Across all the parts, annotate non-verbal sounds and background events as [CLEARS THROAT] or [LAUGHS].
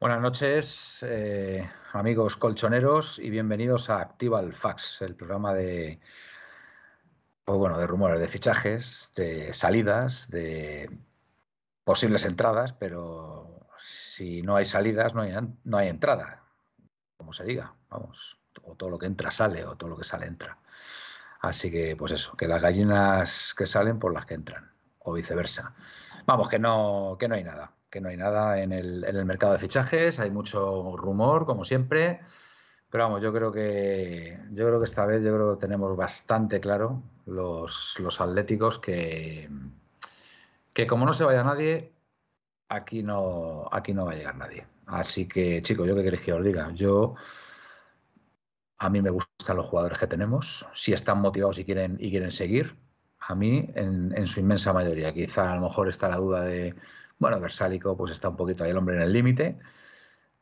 Buenas noches, eh, amigos colchoneros, y bienvenidos a Activa el Fax, el programa de, pues bueno, de rumores, de fichajes, de salidas, de posibles entradas, pero si no hay salidas, no hay, no hay entrada, como se diga, vamos, o todo lo que entra sale, o todo lo que sale entra. Así que, pues eso, que las gallinas que salen por las que entran, o viceversa. Vamos, que no, que no hay nada que no hay nada en el, en el mercado de fichajes, hay mucho rumor, como siempre. Pero vamos, yo creo que yo creo que esta vez yo creo tenemos bastante claro los, los atléticos que, que como no se vaya nadie, aquí no, aquí no va a llegar nadie. Así que, chicos, yo qué queréis que os diga. Yo a mí me gustan los jugadores que tenemos, si están motivados y quieren, y quieren seguir. A mí, en, en su inmensa mayoría. Quizá a lo mejor está la duda de bueno, Versálico pues está un poquito ahí el hombre en el límite,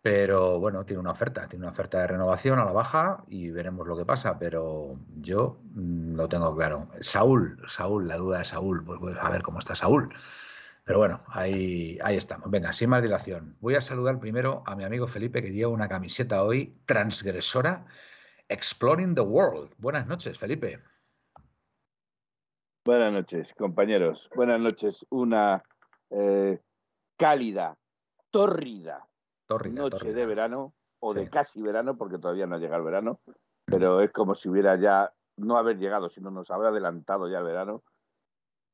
pero bueno, tiene una oferta, tiene una oferta de renovación a la baja y veremos lo que pasa, pero yo mm, lo tengo claro. Saúl, Saúl, la duda de Saúl, pues, pues, a ver cómo está Saúl. Pero bueno, ahí, ahí estamos. Venga, sin más dilación. Voy a saludar primero a mi amigo Felipe, que lleva una camiseta hoy transgresora, Exploring the World. Buenas noches, Felipe. Buenas noches, compañeros. Buenas noches. Una eh, cálida, tórrida, noche de verano o de casi verano, porque todavía no ha llegado el verano, pero es como si hubiera ya no haber llegado, sino nos habrá adelantado ya el verano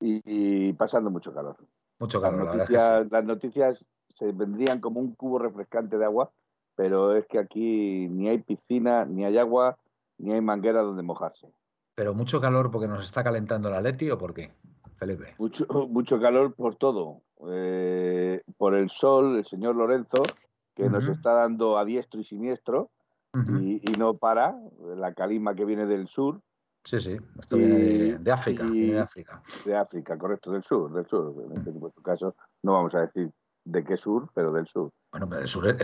y, pasando mucho calor. Mucho calor. Las noticias, las noticias se vendrían como un cubo refrescante de agua, pero es que aquí ni hay piscina, ni hay agua, ni hay manguera donde mojarse. Pero mucho calor porque nos está calentando la Leti o por qué, Felipe? Mucho, [LAUGHS] mucho calor por todo. Eh, por el sol, el señor Lorenzo, que nos está dando a diestro y siniestro, y, no para, la calima que viene del sur. Sí, sí, esto viene de, África, de África. De África, correcto, del sur, del sur. En este caso no vamos a decir de qué sur, pero del sur. Bueno, pero el sur,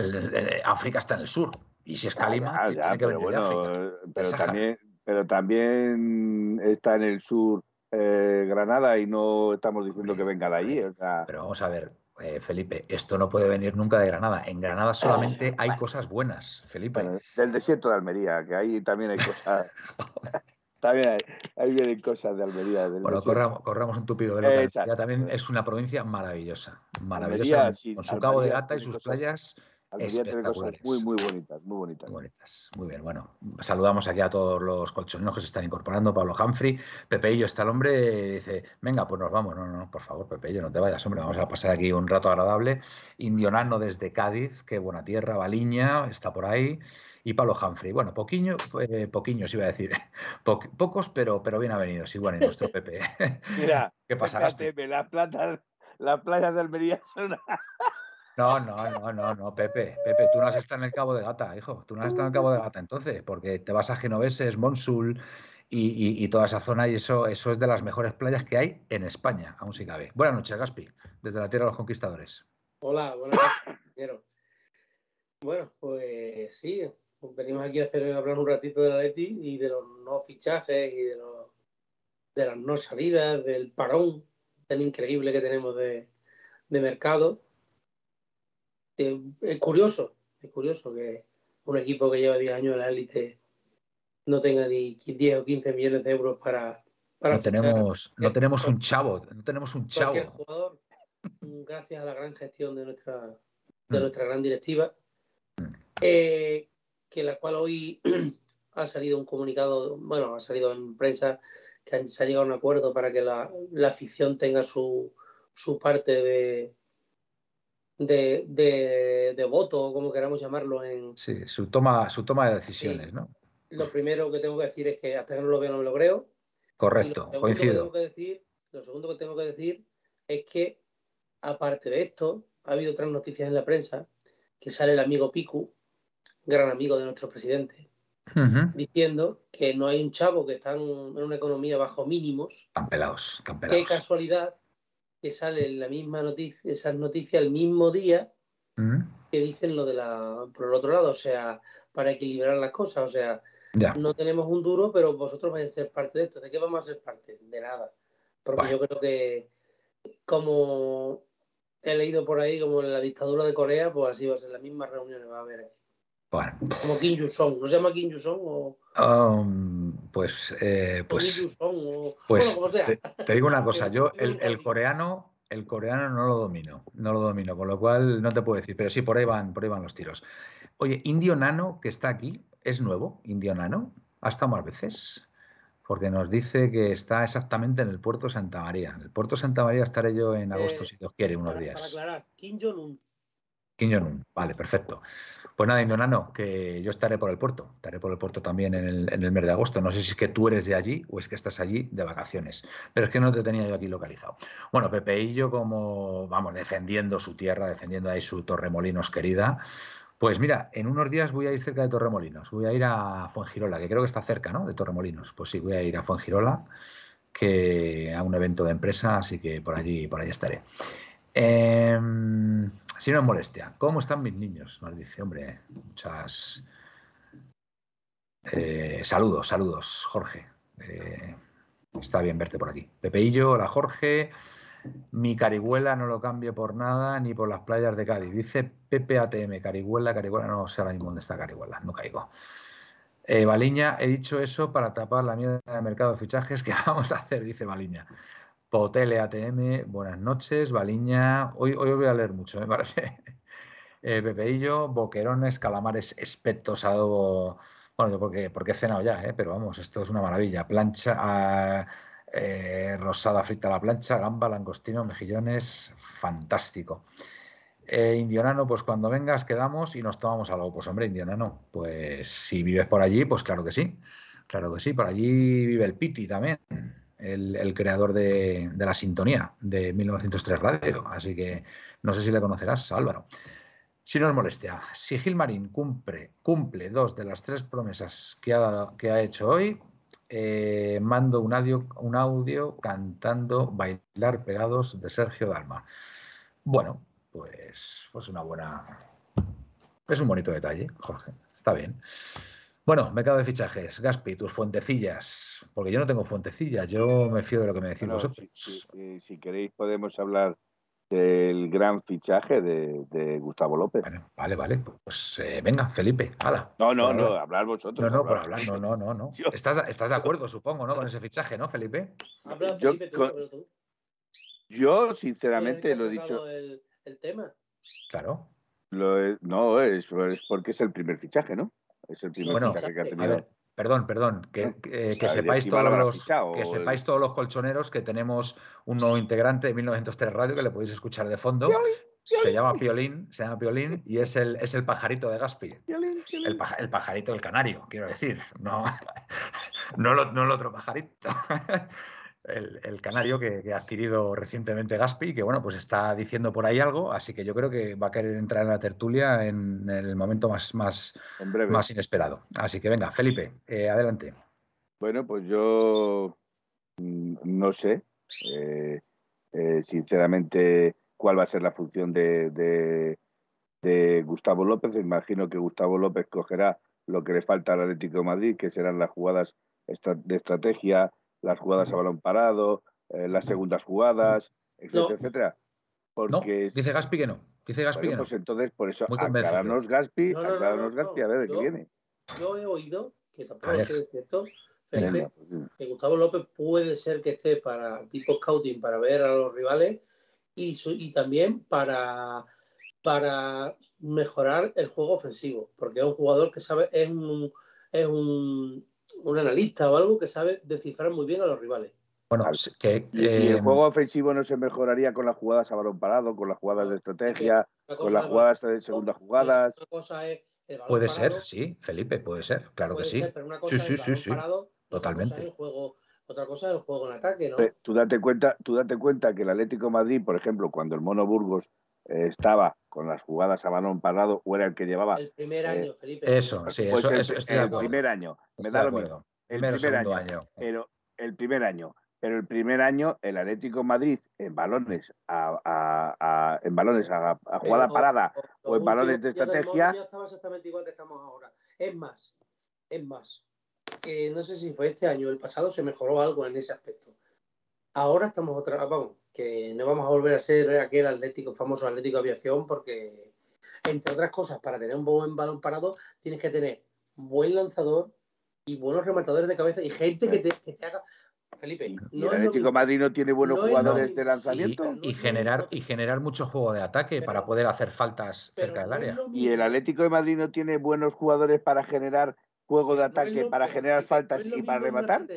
África está en el sur. Y si es calima, tiene que venir de África. Pero también, pero también está en el sur eh, Granada y no estamos diciendo que venga de allí. Pero vamos a ver, eh, Felipe, esto no puede venir nunca de Granada. En Granada solamente hay cosas buenas, Felipe. del desierto de Almería, que ahí también hay cosas. [LAUGHS] también hay, vienen cosas de Almería. bueno, corramos, un tupido velo. Ya también es una provincia maravillosa. Maravillosa. con su cabo de gata y sus playas muy, muy bonitas, muy bonitas. Muy bonitas. Muy bien, bueno, saludamos aquí a todos los colchoneros que se están incorporando. Pablo Humphrey, Pepeillo está el hombre, dice, venga, pues nos vamos. No, no, por favor, Pepeillo, no te vayas, hombre, vamos a pasar aquí un rato agradable. Indionano desde Cádiz, qué buena tierra, Baliña, está por ahí. Y Pablo Humphrey, bueno, poquiño, eh, poquiños iba a decir, [LAUGHS] pocos, pero, pero bien avenidos, igual en nuestro [LAUGHS] Pepe. Mira, [LAUGHS] ¿qué pasa? Las plata, las playas de Almería son... No, no, no, no, no, Pepe, Pepe, tú no has estado en el Cabo de Gata, hijo, tú no has estado en el Cabo de Gata entonces, porque te vas a Genoveses, Monsul y, toda esa zona y eso, eso es de las mejores playas que hay en España, aún si cabe. Buenas noches, Gaspi, desde la Tierra de los Conquistadores. Hola, buenas noches, Bueno, pues sí, venimos aquí a hacer, hablar un ratito de la Leti y de los no fichajes y de, los, de las no salidas, del parón tan increíble que tenemos de, de mercado es curioso, es curioso que un equipo que lleva 10 años en la élite no tenga ni 10 o 15 millones de euros para... para no, tenemos, no tenemos un chavo, no tenemos un chavo. Cualquier jugador, gracias a la gran gestión de nuestra, de mm. nuestra gran directiva, mm. eh, que la cual hoy [CLEARS THROAT] ha salido un comunicado, bueno, ha salido en prensa que se ha llegado a un acuerdo para que la, la afición tenga su, su parte de, de, de, voto, o como queramos llamarlo. En... Sí, su toma, su toma de decisiones, ¿no? Lo primero que tengo que decir es que hasta que no lo veo no me lo creo. Correcto, coincido. Que decir, lo segundo que tengo que decir es que, aparte de esto, ha habido otras noticias en la prensa que sale el amigo Picu, gran amigo de nuestro presidente, diciendo que no hay un chavo que está en una economía bajo mínimos. Tan pelados, tan pelados. Qué casualidad que sale la misma noticia, esas noticias el mismo día mm. que dicen lo de la, por el otro lado, o sea, para equilibrar las cosas, o sea, no tenemos un duro, pero vosotros vais a ser parte de esto. ¿De qué vamos a ser parte? De nada. Porque yo creo que como he leído por ahí como en la dictadura de Corea, pues así va a ser, las mismas reuniones va a haber aquí. Bueno. Como Kim Il-sung, ¿no se llama Kim Il-sung o...? Um, pues, eh, pues, o... pues bueno, como sea. Te, digo una [LAUGHS] cosa, yo el, el, coreano, el coreano no lo domino, no lo domino, con lo cual no te puedo decir, pero sí, por ahí van, por ahí van los tiros. Oye, Indio Nano, que está aquí, ¿es nuevo? Indio Nano, ¿ha estado más veces? porque nos dice que está exactamente en el puerto Santa María. En el puerto Santa María estaré yo en agosto, eh, si Dios quiere, unos días. Para aclarar, Kim Jong-un. Vale, perfecto. Pues nada, Indonano, que yo estaré por el puerto, estaré por el puerto también en el, en el, mes de agosto. No sé si es que tú eres de allí o es que estás allí de vacaciones, pero es que no te tenía yo aquí localizado. Bueno, Pepe y yo como, vamos, defendiendo su tierra, defendiendo ahí su Torremolinos querida, pues mira, en unos días voy a ir cerca de Torremolinos, voy a ir a Fuengirola, que creo que está cerca, ¿no? De Torremolinos. Pues sí, voy a ir a Fuengirola, que a un evento de empresa, así que por allí, por allí estaré. Si no es molestia, ¿cómo están mis niños? Nos dice, hombre, muchas eh, saludos, saludos, Jorge. Eh, está bien verte por aquí. Pepeillo, hola Jorge. Mi Carihuela no lo cambio por nada ni por las playas de Cádiz. Dice Pepe ATM, Carihuela, Carihuela, no sé ahora mismo dónde está Carihuela, no caigo. Eh, Baliña, he dicho eso para tapar la mierda de mercado de fichajes que [LAUGHS] vamos a hacer, dice Baliña. Potele ATM, buenas noches, Baliña. Hoy, hoy voy a leer mucho, me parece. Eh, [LAUGHS] Pepeillo, boquerones, calamares, espetos, adobo. Bueno, porque, porque he cenado ya, ¿eh? pero vamos, esto es una maravilla. Plancha. a eh, rosada frita a la plancha, gamba, langostino, mejillones, fantástico. Eh, Indionano, pues cuando vengas quedamos y nos tomamos algo. Pues hombre, Indionano, pues si vives por allí, pues claro que sí, claro que sí. Por allí vive el Piti también, el, creador de, la sintonía de 1903 Radio. Así que no sé si le conocerás, Álvaro. Si no es molestia, si Gilmarín cumple, cumple dos de las tres promesas que ha, que ha hecho hoy, eh, mando un audio, un audio cantando Bailar Pegados de Sergio Dalma. Bueno, pues, pues una buena. Es un bonito detalle, Jorge. Está bien. Bueno, mercado de fichajes. Gaspi, tus fuentecillas. Porque yo no tengo fuentecillas, yo me fío de lo que me decís vosotros. si, queréis, podemos hablar del gran fichaje de, Gustavo López. vale, vale. Pues eh, venga, Felipe, hala. No, no, no, hablar vosotros. No, no, por hablar, no, no, no. no. [LAUGHS] ¿Estás, estás de acuerdo, supongo, ¿no? Con ese fichaje, ¿no, Felipe? Habla, Felipe, tú, tú. Yo, sinceramente, lo he dicho. El, tema. Claro. no, es, porque es el primer fichaje, ¿no? Es el primer fichaje que ha tenido. Perdón, perdón, que, sepáis todos los, que sepáis todos los colchoneros que tenemos un nuevo integrante de 1903 Radio que le podéis escuchar de fondo. Se llama Piolín, se llama Piolín y es el, es el pajarito de Gaspi. El, el, pajarito del canario, quiero decir, no, [LAUGHS] no, no el otro pajarito [LAUGHS] el, canario que, ha adquirido recientemente Gaspi, que bueno, pues está diciendo por ahí algo, así que yo creo que va a querer entrar en la tertulia en, el momento más, más, más inesperado. Así que venga, Felipe, eh, adelante. Bueno, pues yo mm, no sé, eh, eh, sinceramente, cuál va a ser la función de, de, de, Gustavo López. Imagino que Gustavo López cogerá lo que le falta al Atlético de Madrid, que serán las jugadas de estrategia, las jugadas a balón parado, eh, las segundas jugadas, etcétera, etcétera. Porque dice Gaspi que no. Dice Gaspi que no. Pues entonces, por eso, aclararnos Gaspi, aclararnos Gaspi a ver de qué viene. Yo he oído, que tampoco es cierto, Felipe, pues que Gustavo López puede ser que esté para tipo scouting, para ver a los rivales y, y también para, para mejorar el juego ofensivo, porque es un jugador que sabe, es un, es un un analista o algo que sabe descifrar muy bien a los rivales. Bueno, que, y, el eh, juego ofensivo no se mejoraría con las jugadas a balón parado, con las jugadas de estrategia, con las jugadas de segunda jugadas. puede ser, sí, Felipe, puede ser, claro que sí. sí, sí, sí, sí. Totalmente. Otra cosa es el juego en ataque, ¿no? Tú date cuenta, tú date cuenta que el Atlético Madrid, por ejemplo, cuando el Mono Burgos eh, estaba con las jugadas a balón parado o era el que llevaba. El primer eh, año, Felipe. Eso, sí, pues eso, el, el primer año. Me da lo mismo. El primer año, Pero el primer año. Pero el primer año, el Atlético Madrid en balones a, en balones a, jugada parada o en balones de estrategia. estaba exactamente igual que estamos ahora. Es más, es más. Que no sé si fue este año o el pasado se mejoró algo en ese aspecto. Ahora estamos otra, vamos, que no vamos a volver a ser aquel atlético, famoso Atlético de Aviación, porque, entre otras cosas, para tener un buen balón parado, tienes que tener buen lanzador y buenos rematadores de cabeza y gente que te, haga. Felipe, ¿Y el Atlético Madrid no tiene buenos jugadores de lanzamiento? Y, generar, y generar mucho juego de ataque para poder hacer faltas cerca del área. ¿Y el Atlético de Madrid no tiene buenos jugadores para generar juego de ataque, para generar faltas y para rematar?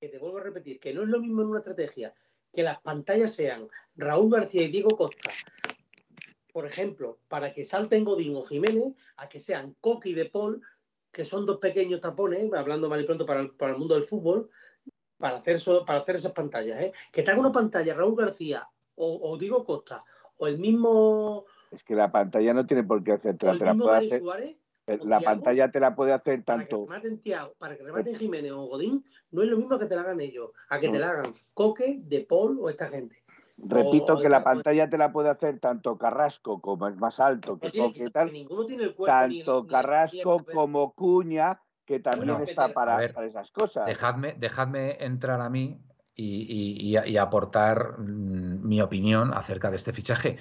Que te vuelvo a repetir, que no es lo mismo en una estrategia que las pantallas sean Raúl García y Diego Costa, por ejemplo, para que salten Godín o Jiménez, a que sean Coqui de Paul, que son dos pequeños tapones, hablando mal y pronto para el, mundo del fútbol, para hacer, para hacer esas pantallas. ¿eh? Que te haga una pantalla Raúl García o, Diego Costa, o el mismo... Es que la pantalla no tiene por qué hacer, puede hacer... Suárez, la pantalla te la puede hacer tanto. Para que rematen, para que rematen Jiménez o Godín, no es lo mismo que te la hagan ellos, a que te la hagan Coque, De Paul o esta gente. Repito que la pantalla te la puede hacer tanto Carrasco, como es más alto que Coque tal. tanto Carrasco como Cuña, que también está para, esas cosas. Dejadme, dejadme entrar a mí y, aportar mm, mi opinión acerca de este fichaje.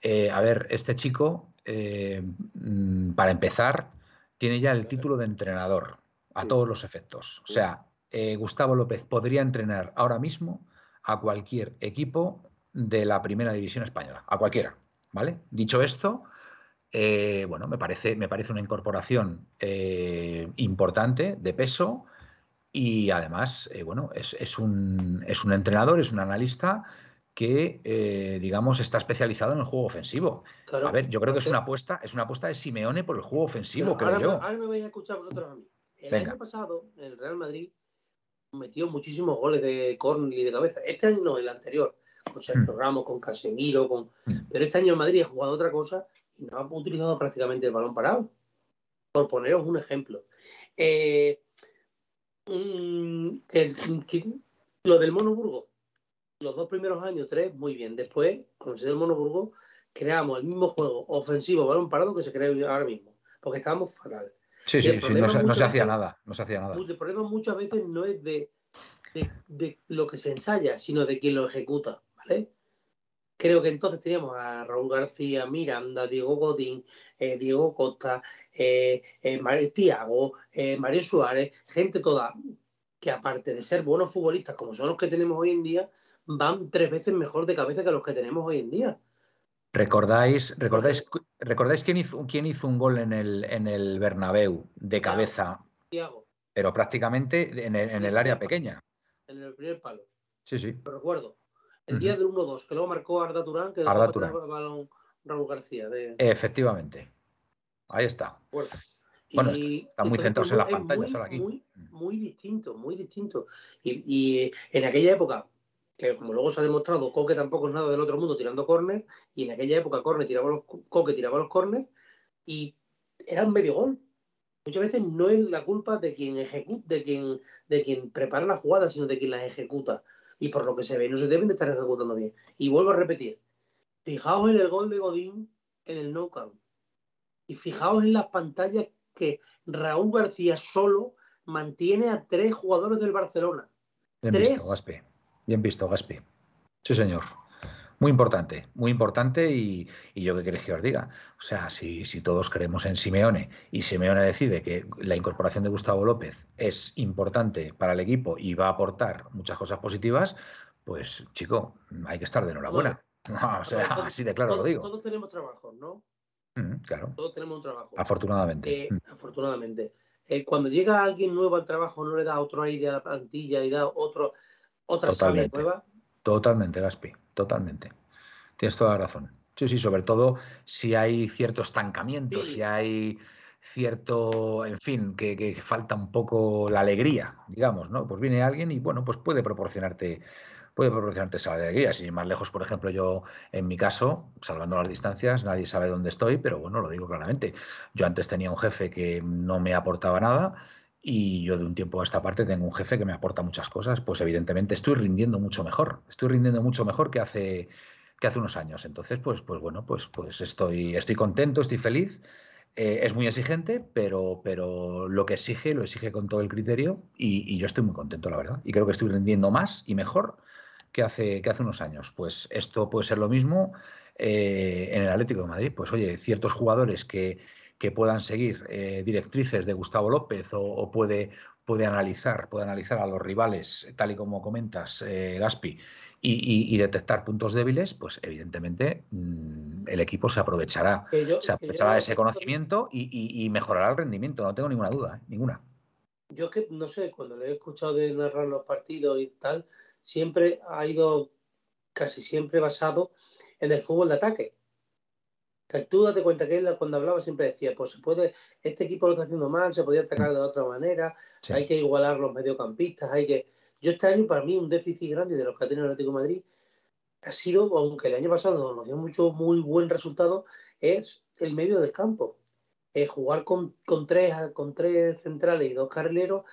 Eh, a ver, este chico eh, mm, para empezar, tiene ya el título de entrenador a todos los efectos. O sea, eh, Gustavo López podría entrenar ahora mismo a cualquier equipo de la primera división española, a cualquiera. ¿Vale? Dicho esto, eh, bueno, me parece, me parece una incorporación importante, de peso, y además, bueno, es, un, es un entrenador, es un analista que, eh, digamos, está especializado en el juego ofensivo. a ver, yo creo que es una apuesta, es una apuesta de Simeone por el juego ofensivo, creo ahora yo. Me, ahora me vais a escuchar vosotros a mí. El año pasado, el Real Madrid metió muchísimos goles de córner y de cabeza. Este año no, el anterior, con Sergio mm. Ramos, con Casemiro, con... Mm. pero este año el Madrid ha jugado otra cosa y no ha utilizado prácticamente el balón parado. Por poneros un ejemplo. Eh, lo del Mono Burgo, los dos primeros años, tres, muy bien. Después, con el Monoburgo, creamos el mismo juego ofensivo, balón parado que se crea ahora mismo, porque estábamos fatal. Sí, sí, sí no, se, hacía nada, no se hacía nada. El problema muchas veces no es de, de, lo que se ensaya, sino de quien lo ejecuta, ¿vale? Creo que entonces teníamos a Raúl García, Miranda, Diego Godín, eh, Diego Costa, eh, eh Tiago, Mario Suárez, gente toda que aparte de ser buenos futbolistas como son los que tenemos hoy en día, van tres veces mejor de cabeza que los que tenemos hoy en día. ¿Recordáis, recordáis, ¿recordáis quién, hizo, quién hizo un gol en el, en el Bernabéu de cabeza? Pero prácticamente en el, área pequeña. En el primer palo. Sí, sí. Lo recuerdo. El día del 1-2, que luego marcó Arda Turán, que Arda Turán. el balón Raúl García. Efectivamente. Ahí está. Bueno, está muy centrados en la pantalla. Muy, muy, muy, distinto, muy distinto. Y, y en aquella época, que como luego se ha demostrado, Coque tampoco es nada del otro mundo tirando córner, y en aquella época tiraba los, Coque tiraba los córner y era un medio gol. Muchas veces no es la culpa de quien ejecuta, de quien, de quien prepara la jugada, sino de quien las ejecuta. Y por lo que se ve, no se deben de estar ejecutando bien. Y vuelvo a repetir, fijaos en el gol de Godín en el no Y fijaos en las pantallas que Raúl García solo mantiene a tres jugadores del Barcelona. tres, Bien visto, Gaspi. Sí, señor. Muy importante, muy importante y, yo qué queréis que os diga. O sea, si, todos creemos en Simeone y Simeone decide que la incorporación de Gustavo López es importante para el equipo y va a aportar muchas cosas positivas, pues chico, hay que estar de enhorabuena. [LAUGHS] o sea, así de claro lo digo. Todos tenemos trabajo, ¿no? Mm, claro. Todos tenemos un trabajo. Afortunadamente. Eh, mm. Afortunadamente. Eh, cuando llega alguien nuevo al trabajo, no le da otro aire a la plantilla y da otro otra totalmente, Totalmente, Gaspi, totalmente. Tienes toda la razón. Sí, sí, sobre todo si hay cierto estancamiento, si hay cierto, en fin, que, falta un poco la alegría, digamos, ¿no? Pues viene alguien y bueno, pues puede proporcionarte, puede proporcionarte esa alegría. Si más lejos, por ejemplo, yo en mi caso, salvando las distancias, nadie sabe dónde estoy, pero bueno, lo digo claramente. Yo antes tenía un jefe que no me aportaba nada y yo de un tiempo a esta parte tengo un jefe que me aporta muchas cosas, pues evidentemente estoy rindiendo mucho mejor, estoy rindiendo mucho mejor que hace, que hace unos años. Entonces, pues, pues bueno, pues, pues estoy, estoy contento, estoy feliz. Eh, es muy exigente, pero, pero lo que exige, lo exige con todo el criterio y, yo estoy muy contento, la verdad. Y creo que estoy rindiendo más y mejor que hace, que hace unos años. Pues esto puede ser lo mismo eh, en el Atlético de Madrid. Pues oye, ciertos jugadores que, que puedan seguir eh, directrices de Gustavo López o, puede, puede, analizar, puede analizar a los rivales, tal y como comentas, eh, Gaspi, y, detectar puntos débiles, pues evidentemente mm, el equipo se aprovechará, se aprovechará de ese conocimiento y, mejorará el rendimiento, no tengo ninguna duda, ninguna. Yo que no sé, cuando le he escuchado de narrar los partidos y tal, siempre ha ido casi siempre basado en el fútbol de ataque. Tú date cuenta que él cuando hablaba siempre decía, pues se puede, este equipo lo está haciendo mal, se podía atacar de otra manera, hay que igualar los mediocampistas, hay que. Yo este año para mí un déficit grande de los que ha tenido el Atlético de Madrid ha sido, aunque el año pasado nos dio mucho muy buen resultado, es el medio del campo. Eh, jugar con, con, tres, con tres centrales y dos carrileros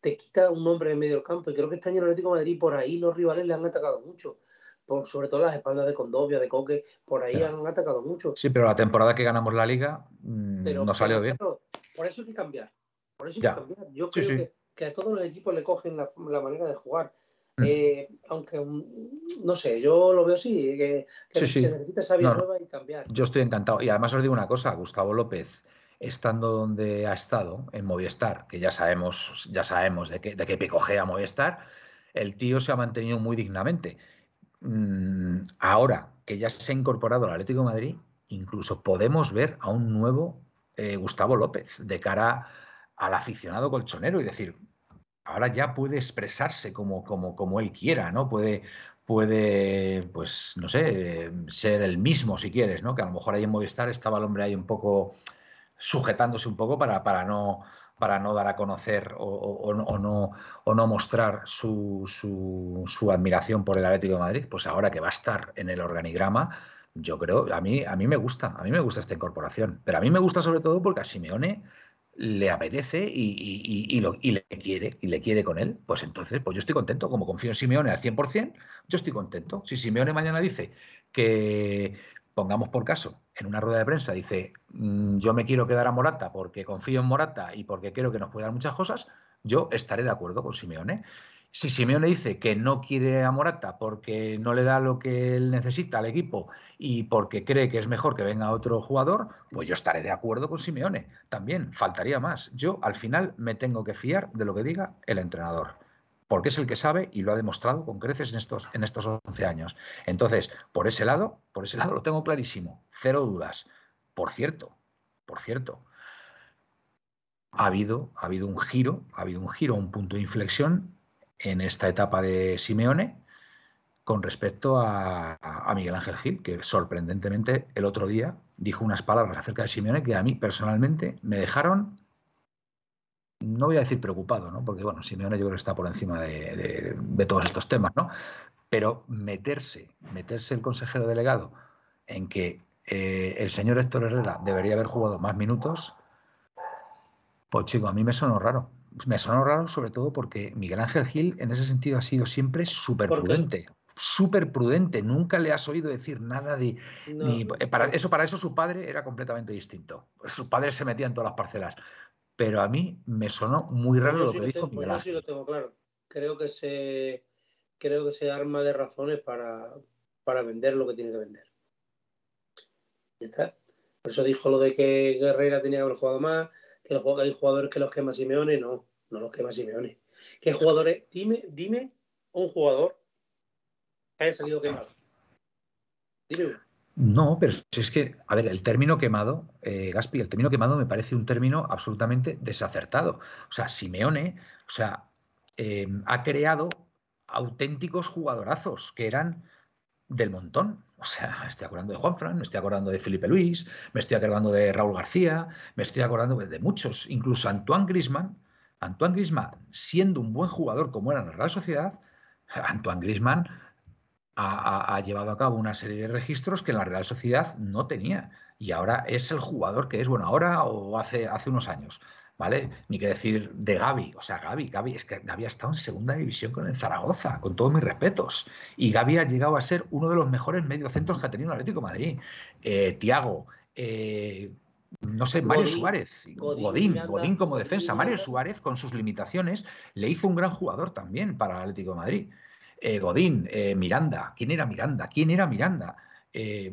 te quita un hombre en medio del campo. Y creo que este año el Atlético de Madrid, por ahí los rivales le han atacado mucho. Por, sobre todo las espaldas de Condovia, de Coque, por ahí han atacado mucho. Sí, pero la temporada que ganamos la liga mm, no salió bien. por eso hay que cambiar. Por eso hay que cambiar. Yo creo Que, a todos los equipos le cogen la, manera de jugar. Mm. Eh, aunque, mm, no sé, yo lo veo así, que, se necesita esa vía nueva y cambiar. Yo estoy encantado. Y además os digo una cosa, Gustavo López estando donde ha estado, en Movistar, que ya sabemos, ya sabemos de qué, de qué picojea Movistar, el tío se ha mantenido muy dignamente. Mm, ahora que ya se ha incorporado al Atlético de Madrid, incluso podemos ver a un nuevo eh, Gustavo López de cara al aficionado colchonero y decir, ahora ya puede expresarse como, como, como él quiera, ¿no? Puede, puede, pues, no sé, ser el mismo si quieres, ¿no? Que a lo mejor ahí en Movistar estaba el hombre ahí un poco sujetándose un poco para, para, no, para no dar a conocer o, no, o no mostrar su, su, admiración por el Atlético de Madrid, pues ahora que va a estar en el organigrama, yo creo, a mí, a mí me gusta, a mí me gusta esta incorporación, pero a mí me gusta sobre todo porque a Simeone le apetece y, y, le quiere, y le quiere con él, pues entonces, pues yo estoy contento, como confío en Simeone al 100%, yo estoy contento. Si Simeone mañana dice que pongamos por caso, en una rueda de prensa dice, mm, yo me quiero quedar a Morata porque confío en Morata y porque creo que nos puede dar muchas cosas, yo estaré de acuerdo con Simeone. Si Simeone dice que no quiere a Morata porque no le da lo que él necesita al equipo y porque cree que es mejor que venga otro jugador, pues yo estaré de acuerdo con Simeone. También faltaría más. Yo al final me tengo que fiar de lo que diga el entrenador porque es el que sabe y lo ha demostrado con creces en estos, en estos 11 años. Entonces, por ese lado, por ese lado lo tengo clarísimo, cero dudas. Por cierto, por cierto, ha habido, ha habido un giro, ha habido un giro, un punto de inflexión en esta etapa de Simeone con respecto a, a, Miguel Ángel Gil, que sorprendentemente el otro día dijo unas palabras acerca de Simeone que a mí personalmente me dejaron no voy a decir preocupado, ¿no? porque bueno, Simeone yo creo que está por encima de, todos estos temas, ¿no? pero meterse, meterse el consejero delegado en que eh, el señor Héctor Herrera debería haber jugado más minutos, pues chico, a mí me sonó raro. Me sonó raro sobre todo porque Miguel Ángel Gil en ese sentido ha sido siempre súper prudente. Súper prudente, nunca le has oído decir nada de. Eh, para, eso, para eso su padre era completamente distinto. Su padre se metía en todas las parcelas pero a mí me sonó muy raro lo, que dijo Miguel Yo sí lo tengo claro. Creo que se, creo que se arma de razones para, para vender lo que tiene que vender. Ya está. Por eso dijo lo de que Guerrera tenía que haber jugado más, que hay jugadores que los quema Simeone, no, no los quema Simeone. ¿Qué jugadores? Dime, dime un jugador que haya salido quemado. Dime uno. No, pero es que, a ver, el término quemado, eh, Gaspi, el término quemado me parece un término absolutamente desacertado. O sea, Simeone, o sea, eh, ha creado auténticos jugadorazos que eran del montón. O sea, me estoy acordando de Juanfran, me estoy acordando de Felipe Luis, me estoy acordando de Raúl García, me estoy acordando de muchos, incluso Antoine Grisman. Antoine Grisman, siendo un buen jugador como era en la Real Sociedad, Antoine Grisman ha, llevado a cabo una serie de registros que en la Real Sociedad no tenía. Y ahora es el jugador que es, bueno, ahora o hace, hace unos años. ¿Vale? Ni que decir de Gaby. O sea, Gaby, Gaby, es que Gaby ha estado en segunda división con el Zaragoza, con todos mis respetos. Y Gaby ha llegado a ser uno de los mejores mediocentros que ha tenido el Atlético de Madrid. Eh, Tiago, eh, no sé, Mario Suárez, Godín, Godín, como defensa. Mario Suárez, con sus limitaciones, le hizo un gran jugador también para el Atlético de Madrid. Eh, Godín, eh, Miranda. ¿Quién era Miranda? ¿Quién era Miranda?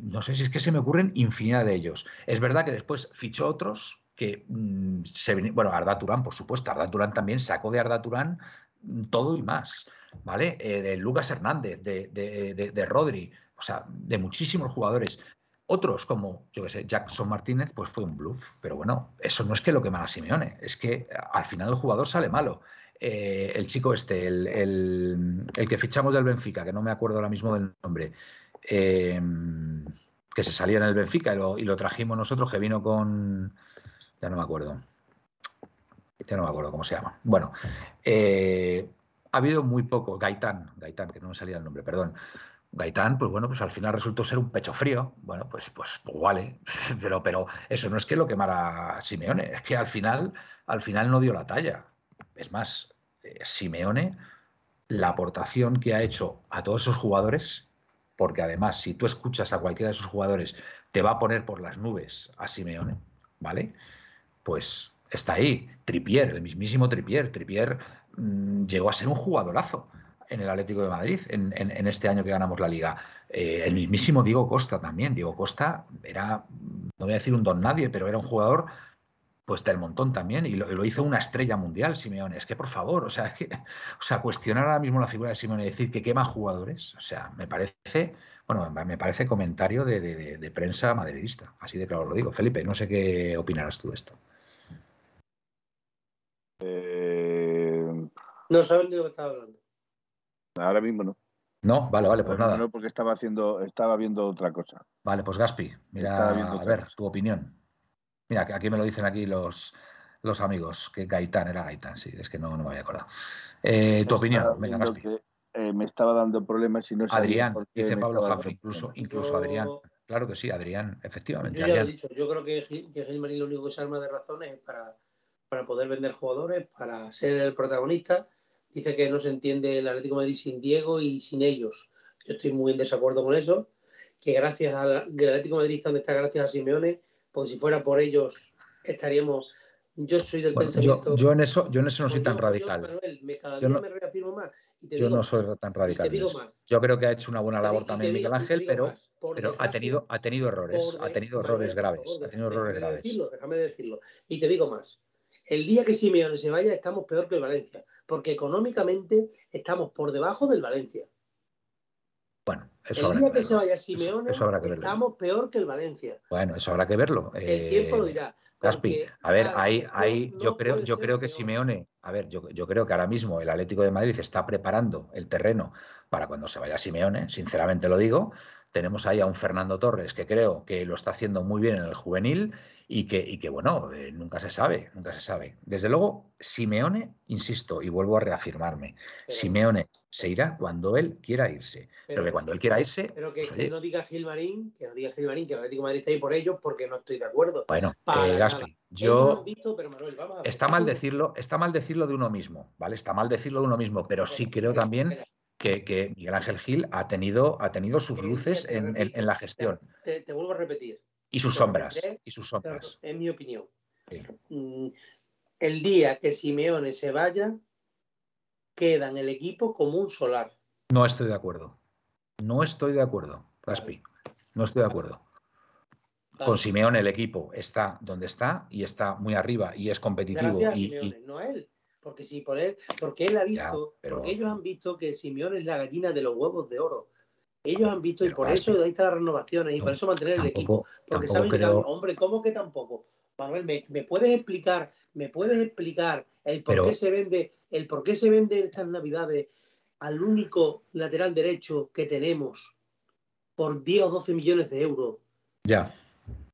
no sé si es que se me ocurren infinidad de ellos. Es verdad que después fichó otros que mm, se bueno, Arda Turán, por supuesto, Arda Turán también sacó de Arda Turán mm, todo y más, ¿vale? de Lucas Hernández, de, de, de Rodri, o sea, de muchísimos jugadores. Otros, como, yo qué sé, Jackson Martínez, pues fue un bluff. Pero bueno, eso no es que lo que a Simeone, es que al final el jugador sale malo. Eh, el chico este, el, que fichamos del Benfica, que no me acuerdo ahora mismo del nombre, em, que se salía en el Benfica y lo, trajimos nosotros, que vino con. Ya no me acuerdo. Ya no me acuerdo cómo se llama. Bueno, eh, ha habido muy poco. Gaitán, Gaitán, que no me salía el nombre, perdón. Gaitán, pues bueno, pues al final resultó ser un pecho frío. Bueno, pues, pues, pues vale, [LAUGHS] pero, pero eso no es que lo quemara Simeone, es que al final, al final no dio la talla. Es más, eh, Simeone, la aportación que ha hecho a todos esos jugadores, porque además, si tú escuchas a cualquiera de esos jugadores, te va a poner por las nubes a Simeone, ¿vale? Pues está ahí. Tripier, el mismísimo Tripier. Tripier mm, llegó a ser un jugadorazo en el Atlético de Madrid en, este año que ganamos la liga. Eh, el mismísimo Diego Costa también. Diego Costa era, no voy a decir un don nadie, pero era un jugador pues del montón también y lo, hizo una estrella mundial Simeone. Es que por favor, o sea, [LAUGHS] o sea, cuestionar ahora mismo la figura de Simeone y decir que quema jugadores, o sea, me parece, bueno, me parece comentario de, prensa madridista, así de claro lo digo. Felipe, no sé qué opinarás tú de esto. Eh, no sabes de lo que estaba hablando. Ahora mismo no. No, vale, vale, pues nada. No, porque estaba haciendo, estaba viendo otra cosa. Vale, pues Gaspi, mira, a ver, tu opinión. Mira, que aquí me lo dicen aquí los, los amigos, que Gaitán era Gaitán, sí, es que no, no me había acordado. Eh, tu opinión, venga, Gaspi. Eh, me estaba dando problemas y no Adrián, dice Pablo Jaffe, incluso, incluso Adrián. Claro que sí, Adrián, efectivamente. Yo ya lo he dicho, yo creo que, que Gilmarín lo único que se arma de razones es para, para poder vender jugadores, para ser el protagonista dice que no se entiende el Atlético de Madrid sin Diego y sin ellos. Yo estoy muy en desacuerdo con eso, que gracias al Atlético de Madrid está donde está gracias a Simeone, pues si fuera por ellos estaríamos yo soy del pensamiento. Yo, en eso, yo en eso no soy tan radical. Yo, no, me reafirmo más. yo no soy tan radical. Yo creo que ha hecho una buena labor también Miguel Ángel, pero, pero ha tenido, ha tenido errores, ha tenido errores graves. ha tenido errores graves. déjame decirlo. Y te digo más. El día que Simeone se vaya, estamos peor que el Valencia porque económicamente estamos por debajo del Valencia. Eso el día que, se vaya Simeone, estamos peor que el Valencia. Bueno, eso habrá que verlo. El tiempo lo dirá. Gaspi, a ver, ahí, ahí yo creo, yo creo que Simeone, a ver, yo, yo, creo que ahora mismo el Atlético de Madrid está preparando el terreno para cuando se vaya Simeone, sinceramente lo digo. Tenemos ahí a un Fernando Torres que creo que lo está haciendo muy bien en el juvenil y que, y que bueno, eh, nunca se sabe, nunca se sabe. Desde luego, Simeone, insisto, y vuelvo a reafirmarme, Simeone se irá cuando él quiera irse. Pero, que cuando él quiera irse. Pero que, pues, no diga Gilmarín, que no diga Gilmarín, que el Atlético de Madrid está ahí por ellos, porque no estoy de acuerdo. Bueno, eh, Gaspi, yo. está mal decirlo, está mal decirlo de uno mismo, ¿vale? Está mal decirlo de uno mismo, pero sí creo también. Que, Miguel Ángel Gil ha tenido, ha tenido sus luces en, la gestión. te, vuelvo a repetir. Y sus sombras. Y sus sombras. En mi opinión. Mm, el día que Simeone se vaya, queda en el equipo como un solar. No estoy de acuerdo. No estoy de acuerdo, Gaspi. No estoy de acuerdo. Con Simeone el equipo está donde está y está muy arriba y es competitivo. Gracias y, Simeone, no él. Porque si por él, porque él ha visto, porque ellos han visto que Simeone es la gallina de los huevos de oro. Ellos han visto, y por eso ahí está las renovaciones, y por eso mantener el equipo. Porque saben que, hombre, ¿cómo que tampoco? Manuel, ¿me, puedes explicar, me puedes explicar el por qué se vende, el por qué se vende estas navidades al único lateral derecho que tenemos por 10 o 12 millones de euros? Ya.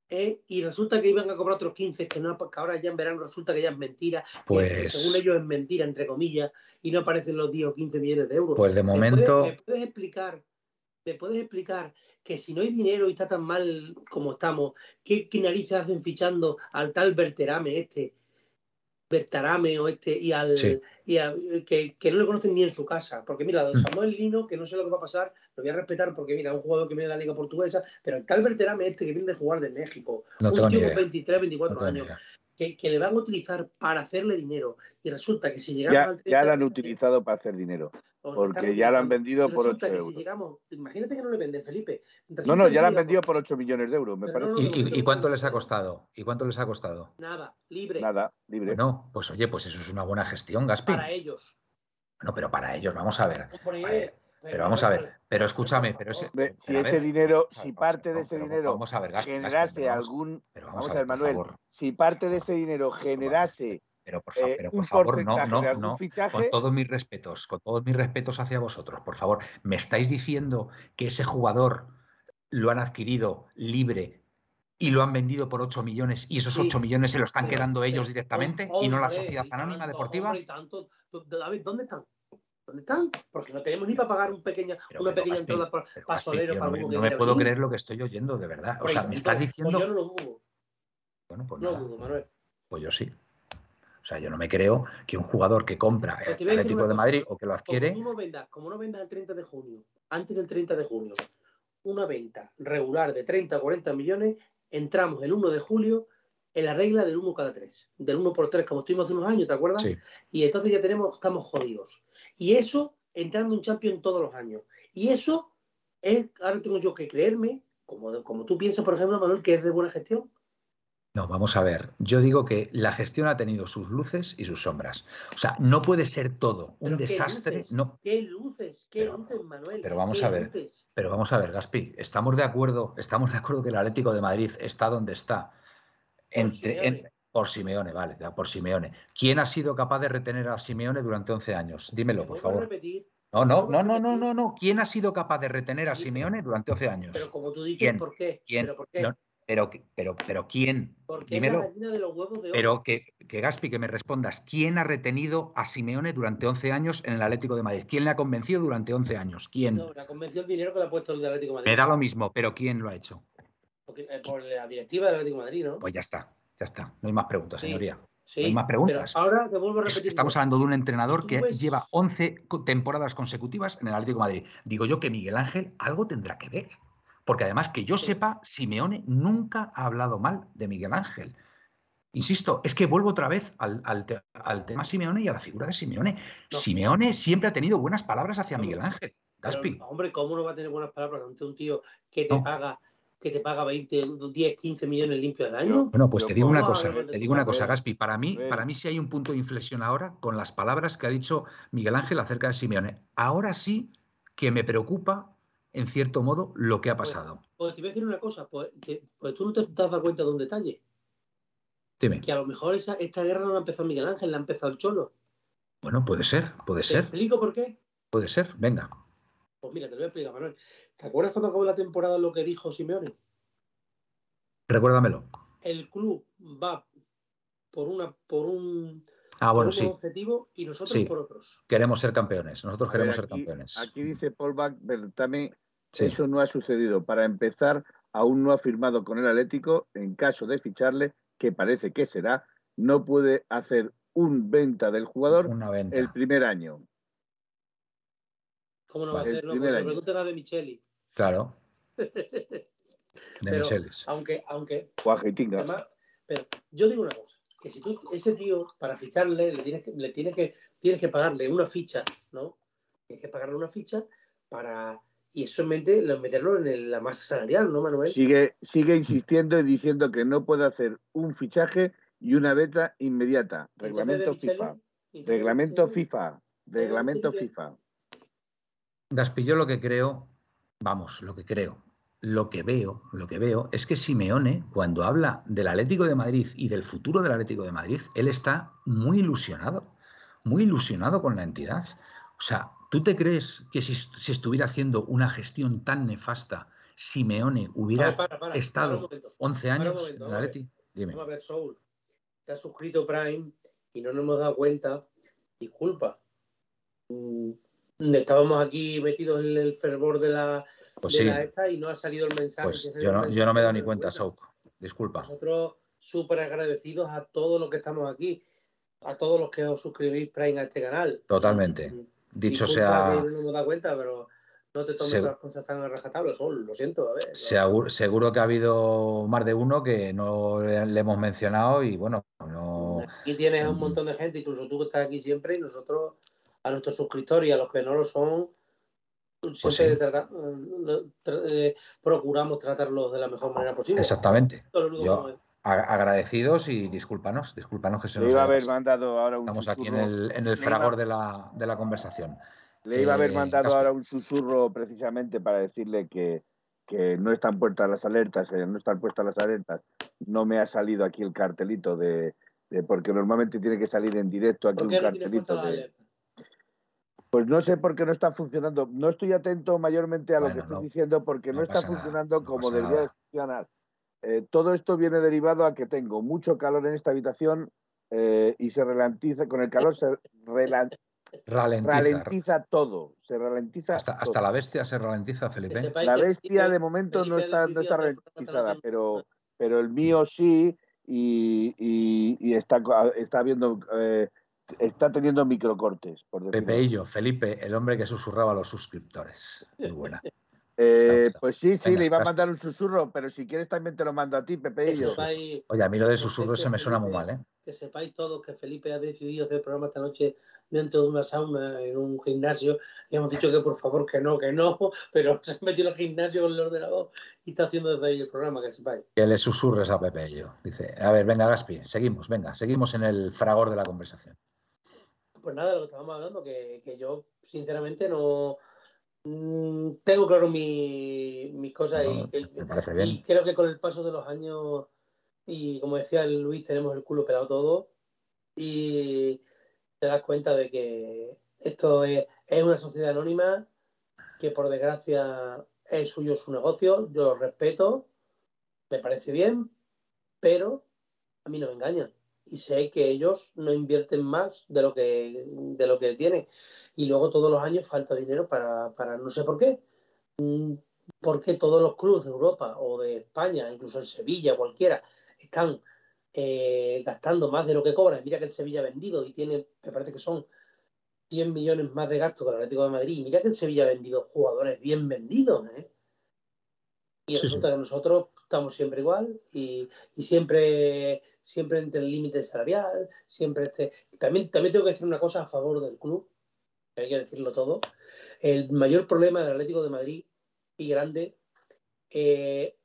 ¿Eh? y resulta que iban a cobrar otros 15, que, no, que ahora ya en verano resulta que ya es mentira, pues... según ellos es mentira, entre comillas, y no aparecen los 10 o 15 millones de euros. Pues de momento... ¿Me puedes explicar ¿me puedes explicar que si no hay dinero y está tan mal como estamos, qué, narices hacen fichando al tal Berterame este? Bertarame o este y al que, no le conocen ni en su casa. Porque mira, don mm. Samuel Lino, que no sé lo que va a pasar, lo voy a respetar porque mira, un jugador que viene de la Liga Portuguesa, pero el tal Berterame este que viene de jugar de México, un tío de 23, 24 años, que, le van a utilizar para hacerle dinero. Y resulta que si llegamos ya, Ya lo han utilizado para hacer dinero. Porque ya lo han vendido por 8 euros. imagínate que no le venden, Felipe. No, no, ya lo han vendido por 8 millones de euros, me parece. ¿Y, cuánto les ha costado? ¿Y cuánto les ha costado? Nada, libre. Nada, libre. No, pues oye, pues eso es una buena gestión, Gaspi. Para ellos. No, pero para ellos, vamos a ver. Pero vamos a ver, pero escúchame, pero si ese dinero, si parte de ese dinero generase algún, vamos, a ver, Manuel, si parte de ese dinero generase pero por, eh, favor, no, no, no. Con todos mis respetos, con todos mis respetos hacia vosotros, por favor, ¿me estáis diciendo que ese jugador lo han adquirido libre y lo han vendido por 8 millones y esos 8 millones se lo están quedando ellos directamente y no la sociedad anónima deportiva? David, ¿dónde están? ¿Dónde están? Porque no tenemos ni para pagar un pequeña, una pequeña entrada para, Solero. no, me, no me puedo creer lo que estoy oyendo, de verdad. O sea, me estás pues diciendo. yo no lo dudo. Bueno, pues no lo dudo, Manuel. Pues yo sí. O sea, yo no me creo que un jugador que compra el Atlético de Madrid o que lo adquiere. Como, no vendas, como no vendas el 30 de junio, antes del 30 de junio, una venta regular de 30 o 40 millones, entramos el 1 de julio en la regla del 1 cada 3, del 1 por 3, como estuvimos hace unos años, ¿te acuerdas? Sí. Y entonces ya tenemos, estamos jodidos. Y eso entrando un champion todos los años. Y eso es, ahora tengo yo que creerme, como, como tú piensas, por ejemplo, Manuel, que es de buena gestión. No, vamos a ver. Yo digo que la gestión ha tenido sus luces y sus sombras. O sea, no puede ser todo un desastre. no. ¿Qué luces? ¿Qué luces, Manuel? Pero vamos a ver. Pero vamos a ver, Gaspi. Estamos de acuerdo. Estamos de acuerdo que el Atlético de Madrid está donde está. Por, Simeone. por Simeone, vale, por Simeone. ¿Quién ha sido capaz de retener a Simeone durante 11 años? Dímelo, por favor. No, no, no, no, no, no, no. ¿Quién ha sido capaz de retener a Simeone durante 11 años? Pero como tú dices, ¿por qué? ¿Quién? ¿Pero por qué? Pero, pero, pero ¿quién? Porque la de los huevos de Pero que, que, Gaspi, que me respondas, ¿quién ha retenido a Simeone durante 11 años en el Atlético de Madrid? ¿Quién le ha convencido durante 11 años? ¿Quién? No, la convenció el dinero que le ha puesto el Atlético de Madrid. Me da lo mismo, pero ¿quién lo ha hecho? Eh, por la directiva del Atlético de Madrid, ¿no? Pues ya está, ya está. No hay más preguntas, señoría. Sí, no hay más preguntas. ahora te vuelvo a repetir. Estamos hablando de un entrenador que lleva 11 temporadas consecutivas en el Atlético de Madrid. Digo yo que Miguel Ángel algo tendrá que ver. Porque además, que yo sepa, Simeone nunca ha hablado mal de Miguel Ángel. Insisto, es que vuelvo otra vez al, tema Simeone y a la figura de Simeone. Simeone siempre ha tenido buenas palabras hacia Miguel Ángel. hombre, ¿cómo no va a tener buenas palabras ante un tío que te paga que te paga 20, 10, 15 millones limpios al año. Bueno, pues te digo una cosa, te digo una cosa, Gaspi. Para mí, para mí sí hay un punto de inflexión ahora con las palabras que ha dicho Miguel Ángel acerca de Simeone. Ahora sí que me preocupa en cierto modo, lo que ha pues, pasado. Pues, te voy a decir una cosa, pues, pues, tú no te has dado cuenta de un detalle. Dime. Que a lo mejor esa, esta guerra no la ha empezado Miguel Ángel, la ha empezado el Cholo. Bueno, puede ser, puede ser. ¿Te explico por qué? Puede ser, venga. Pues mira, te lo voy a explicar, Manuel. ¿Te acuerdas cuando acabó la temporada lo que dijo Simeone? Recuérdamelo. El club va por una, por un, ah, bueno, objetivo y nosotros por otros. Queremos ser campeones, nosotros queremos ser campeones. Aquí dice Paul Bach, también eso no ha sucedido. Para empezar, aún no ha firmado con el Atlético. En caso de ficharle, que parece que será, no puede hacer un venta del jugador el primer año. ¿Cómo no va a hacerlo? Pues se pregunta de Micheli. Claro. [LAUGHS] de pero, Aunque, aunque. Además, pero yo digo una cosa, que si tú, ese tío, para ficharle, le tienes que, le tienes que, tienes que pagarle una ficha, ¿no? Tienes que pagarle una ficha para y eso en mente meterlo en la masa salarial, ¿no, Manuel? Sigue, sigue insistiendo y diciendo que no puede hacer un fichaje y una beta inmediata. Reglamento FIFA. Reglamento FIFA. Reglamento FIFA. Gaspi, yo lo que creo, vamos, lo que creo, lo que veo, lo que veo es que Simeone, cuando habla del Atlético de Madrid y del futuro del Atlético de Madrid, él está muy ilusionado, muy ilusionado con la entidad. O sea, ¿Tú te crees que si, estuviera haciendo una gestión tan nefasta, Simeone hubiera estado 11 años en la Leti? Dime. Vamos a ver, Soul. Te has suscrito Prime y no nos hemos dado cuenta. Disculpa. Mm, estábamos aquí metidos en el fervor de la, pues sí. esta y no ha salido el mensaje. Pues yo, no, yo, no, me he dado ni cuenta, Souk. Disculpa. Nosotros súper agradecidos a todos los que estamos aquí, a todos los que os suscribís Prime a este canal. Totalmente. Dicho sea. no me da cuenta, pero no te tomes las cosas tan a lo siento. A ver, seguro, que ha habido más de uno que no le, hemos mencionado y bueno, no. Aquí tienes a un mm. montón de gente, incluso tú que estás aquí siempre y nosotros a nuestros suscriptores y a los que no lo son, pues siempre eh, procuramos tratarlos de la mejor manera posible. Exactamente. Agradecidos y discúlpanos, discúlpanos que se nos iba a haber mandado ahora un Estamos aquí en el, en el fragor de, la, de la conversación. Le iba a haber mandado ahora un susurro precisamente para decirle que, que no están puestas las alertas, que no están puestas las alertas. No me ha salido aquí el cartelito de, porque normalmente tiene que salir en directo aquí un cartelito de. Pues no sé por qué no está funcionando. No estoy atento mayormente a lo que estoy diciendo porque no, está funcionando como debería de funcionar. Eh, todo esto viene derivado a que tengo mucho calor en esta habitación eh, y se ralentiza, con el calor se ralentiza, todo, se ralentiza. Hasta, la bestia se ralentiza, Felipe. La bestia de momento no está, no está ralentizada, pero, pero el mío sí y, está, está viendo eh, está teniendo microcortes. Por Pepe y yo, Felipe, el hombre que susurraba a los suscriptores. Muy buena. Eh, pues sí, sí, le iba a mandar un susurro, pero si quieres también te lo mando a ti, Pepe. Y yo. Oye, a mí lo de susurro se me suena muy mal, ¿eh? Que sepáis todos que Felipe ha decidido hacer el programa esta noche dentro de una sauna, en un gimnasio. Y hemos dicho que por favor que no, que no, [LAUGHS] pero se ha metido en el gimnasio con el ordenador y está haciendo desde ahí el programa, que sepáis. Que le susurres a Pepe y yo. Dice, a ver, venga, Gaspi, seguimos, venga, seguimos en el fragor de la conversación. Pues nada, lo que estábamos hablando, que, que yo sinceramente no tengo claro mis cosas y, creo que con el paso de los años y como decía Luis, tenemos el culo pelado todo y te das cuenta de que esto es, una sociedad anónima que por desgracia es suyo su negocio, yo lo respeto, me parece bien, pero a mí no me engañan y sé que ellos no invierten más de lo que, de lo que tienen. Y luego todos los años falta dinero para, no sé por qué. Mm, porque todos los clubes de Europa o de España, incluso el Sevilla, cualquiera, están eh, gastando más de lo que cobran. Mira que el Sevilla ha vendido y tiene, me parece que son 100 millones más de gasto que el Atlético de Madrid. Mira que el Sevilla ha vendido jugadores bien vendidos. ¿eh? Y resulta que nosotros estamos siempre igual y, siempre, siempre entre el límite salarial, siempre este... También, también tengo que decir una cosa a favor del club, hay que decirlo todo. El mayor problema del Atlético de Madrid y grande, eh,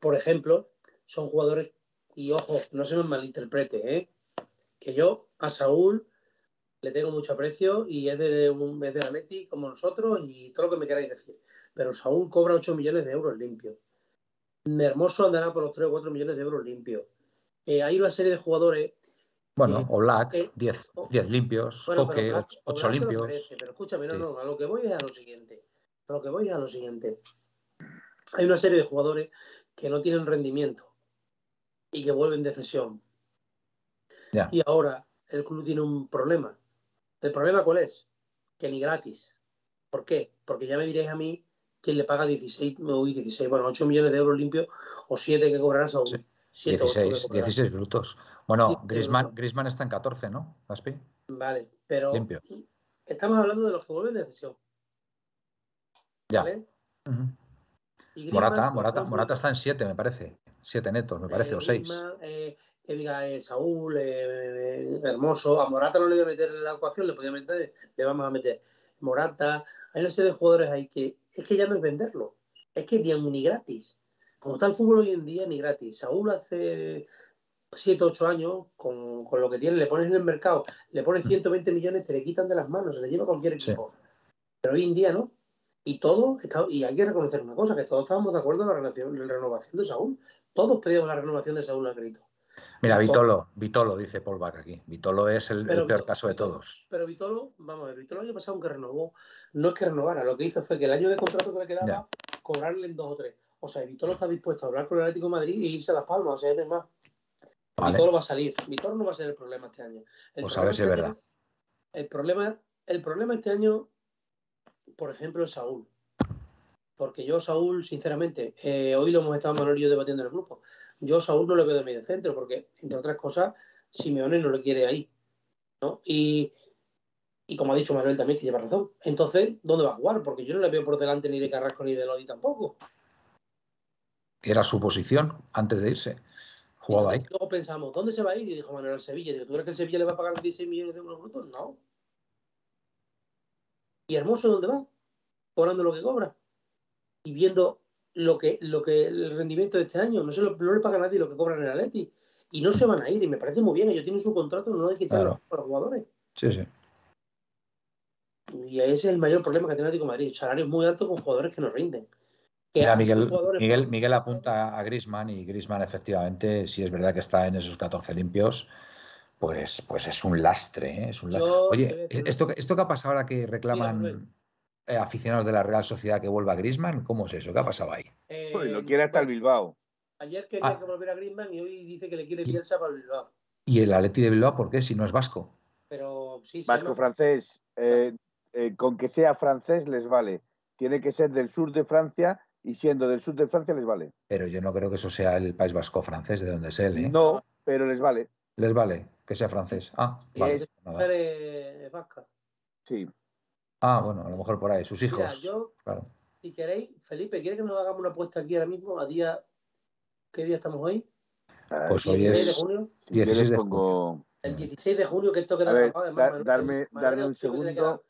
por ejemplo, son jugadores, y ojo, no se me malinterprete, ¿eh? que yo a Saúl le tengo mucho aprecio y es de un es de Atleti como nosotros y todo lo que me queráis decir pero Saúl cobra 8 millones de euros limpios. Hermoso andará por los 3 o 4 millones de euros limpios. Eh, hay una serie de jugadores. Bueno, o Black, 10, 10 limpios, bueno, 8 limpios. pero escúchame, no, no, a lo que voy es a lo siguiente. A lo que voy es a lo siguiente. Hay una serie de jugadores que no tienen rendimiento y que vuelven de cesión. Y ahora el club tiene un problema. ¿El problema cuál es? Que ni gratis. ¿Por qué? Porque ya me diréis a mí quien le paga 16, 16, bueno, 8 millones de euros limpios o 7 que cobrarás a 7, 16, 16 brutos. Bueno, Grisman, está en 14, ¿no? Gaspi. Vale, pero estamos hablando de los que vuelven de cesión. Ya. Morata, Morata, Morata está en 7, me parece. 7 netos, me parece, o 6. Eh, que diga eh, Saúl, eh, Hermoso, a Morata no le voy a meter en la ecuación, le podía meter, le vamos a meter Morata. Hay una serie de jugadores ahí que es que ya no es venderlo, es que ni, ni gratis. Como está el fútbol hoy en día, ni gratis. Saúl hace 7, 8 años, con, lo que tiene, le pones en el mercado, le pones 120 millones, te le quitan de las manos, se le lleva cualquier equipo. Pero hoy en día no. Y todo, y hay que reconocer una cosa, que todos estábamos de acuerdo en la, relación, en la renovación de Saúl. Todos pedíamos la renovación de Saúl Agrito. Mira, Vitolo, Vitolo, dice Paul Bach aquí. Vitolo es el, peor caso de todos. Pero Vitolo, vamos a ver, Vitolo el año pasado, aunque renovó, no es que renovara, lo que hizo fue que el año de contrato que le quedaba, cobrarle en dos o tres. O sea, Vitolo está dispuesto a hablar con el Atlético de Madrid e irse a Las Palmas, o sea, es más. Vitolo va a salir. Vitolo no va a ser el problema este año. pues a ver si es este verdad. el, problema, el problema este año, por ejemplo, es Saúl. Porque yo, Saúl, sinceramente, eh, hoy lo hemos estado Manuel y yo debatiendo en el grupo. Yo Saúl no lo veo de medio centro porque, entre otras cosas, Simeone no lo quiere ahí. ¿no? Y, como ha dicho Manuel también, que lleva razón. Entonces, ¿dónde va a jugar? Porque yo no le veo por delante ni de Carrasco ni de Lodi tampoco. Era su posición antes de irse. Jugaba ahí. Luego pensamos, ¿dónde se va a ir? Y dijo Manuel, al Sevilla. Digo, ¿tú crees que el Sevilla le va a pagar 16 millones de euros brutos? No. 16, 17, bueno, 8 millones de euros limpios. ¿Y Hermoso dónde va? Cobrando lo que cobra. Y viendo lo que, lo que el rendimiento de este año. No, se lo, no le paga a nadie lo que cobran en el Atleti. Y no se van a ir. Y me parece muy bien. Ellos tienen su contrato, no hay que echarlo a los jugadores. Sí, sí. Y ese es el mayor problema que tiene Atlético de Madrid. Salarios muy altos con jugadores que no rinden. Miguel, Miguel, apunta a Grisman y Grisman efectivamente, si es verdad que está en esos 14 limpios, pues, pues es un lastre. ¿eh? Es un Oye, esto, esto que ha pasado ahora que reclaman eh, aficionados de la Real Sociedad que vuelva a Grisman, ¿cómo es eso? ¿Qué ha pasado ahí? Eh, lo quiere hasta el Bilbao. Ayer quería ah. que volviera a Grisman y hoy dice que le quiere Bielsa para el Bilbao. ¿Y el Atleti de Bilbao por qué? Si no es vasco. Pero sí, Vasco francés. con que sea francés les vale. Tiene que ser del sur de Francia y siendo del sur de Francia les vale. Pero yo no creo que eso sea el País Vasco francés, de donde es él. ¿eh? No, pero les vale. Les vale que sea francés. Ah, vale. Es, eh, vasca. Sí. Ah, bueno, a lo mejor por ahí, sus hijos. Mira, yo, si queréis, Felipe, ¿quieres que nos hagamos una apuesta aquí ahora mismo? A día. ¿Qué día estamos hoy? Pues hoy es. de junio. 16 de junio. El 16 de junio, que esto queda grabado, además. darme, darme un segundo.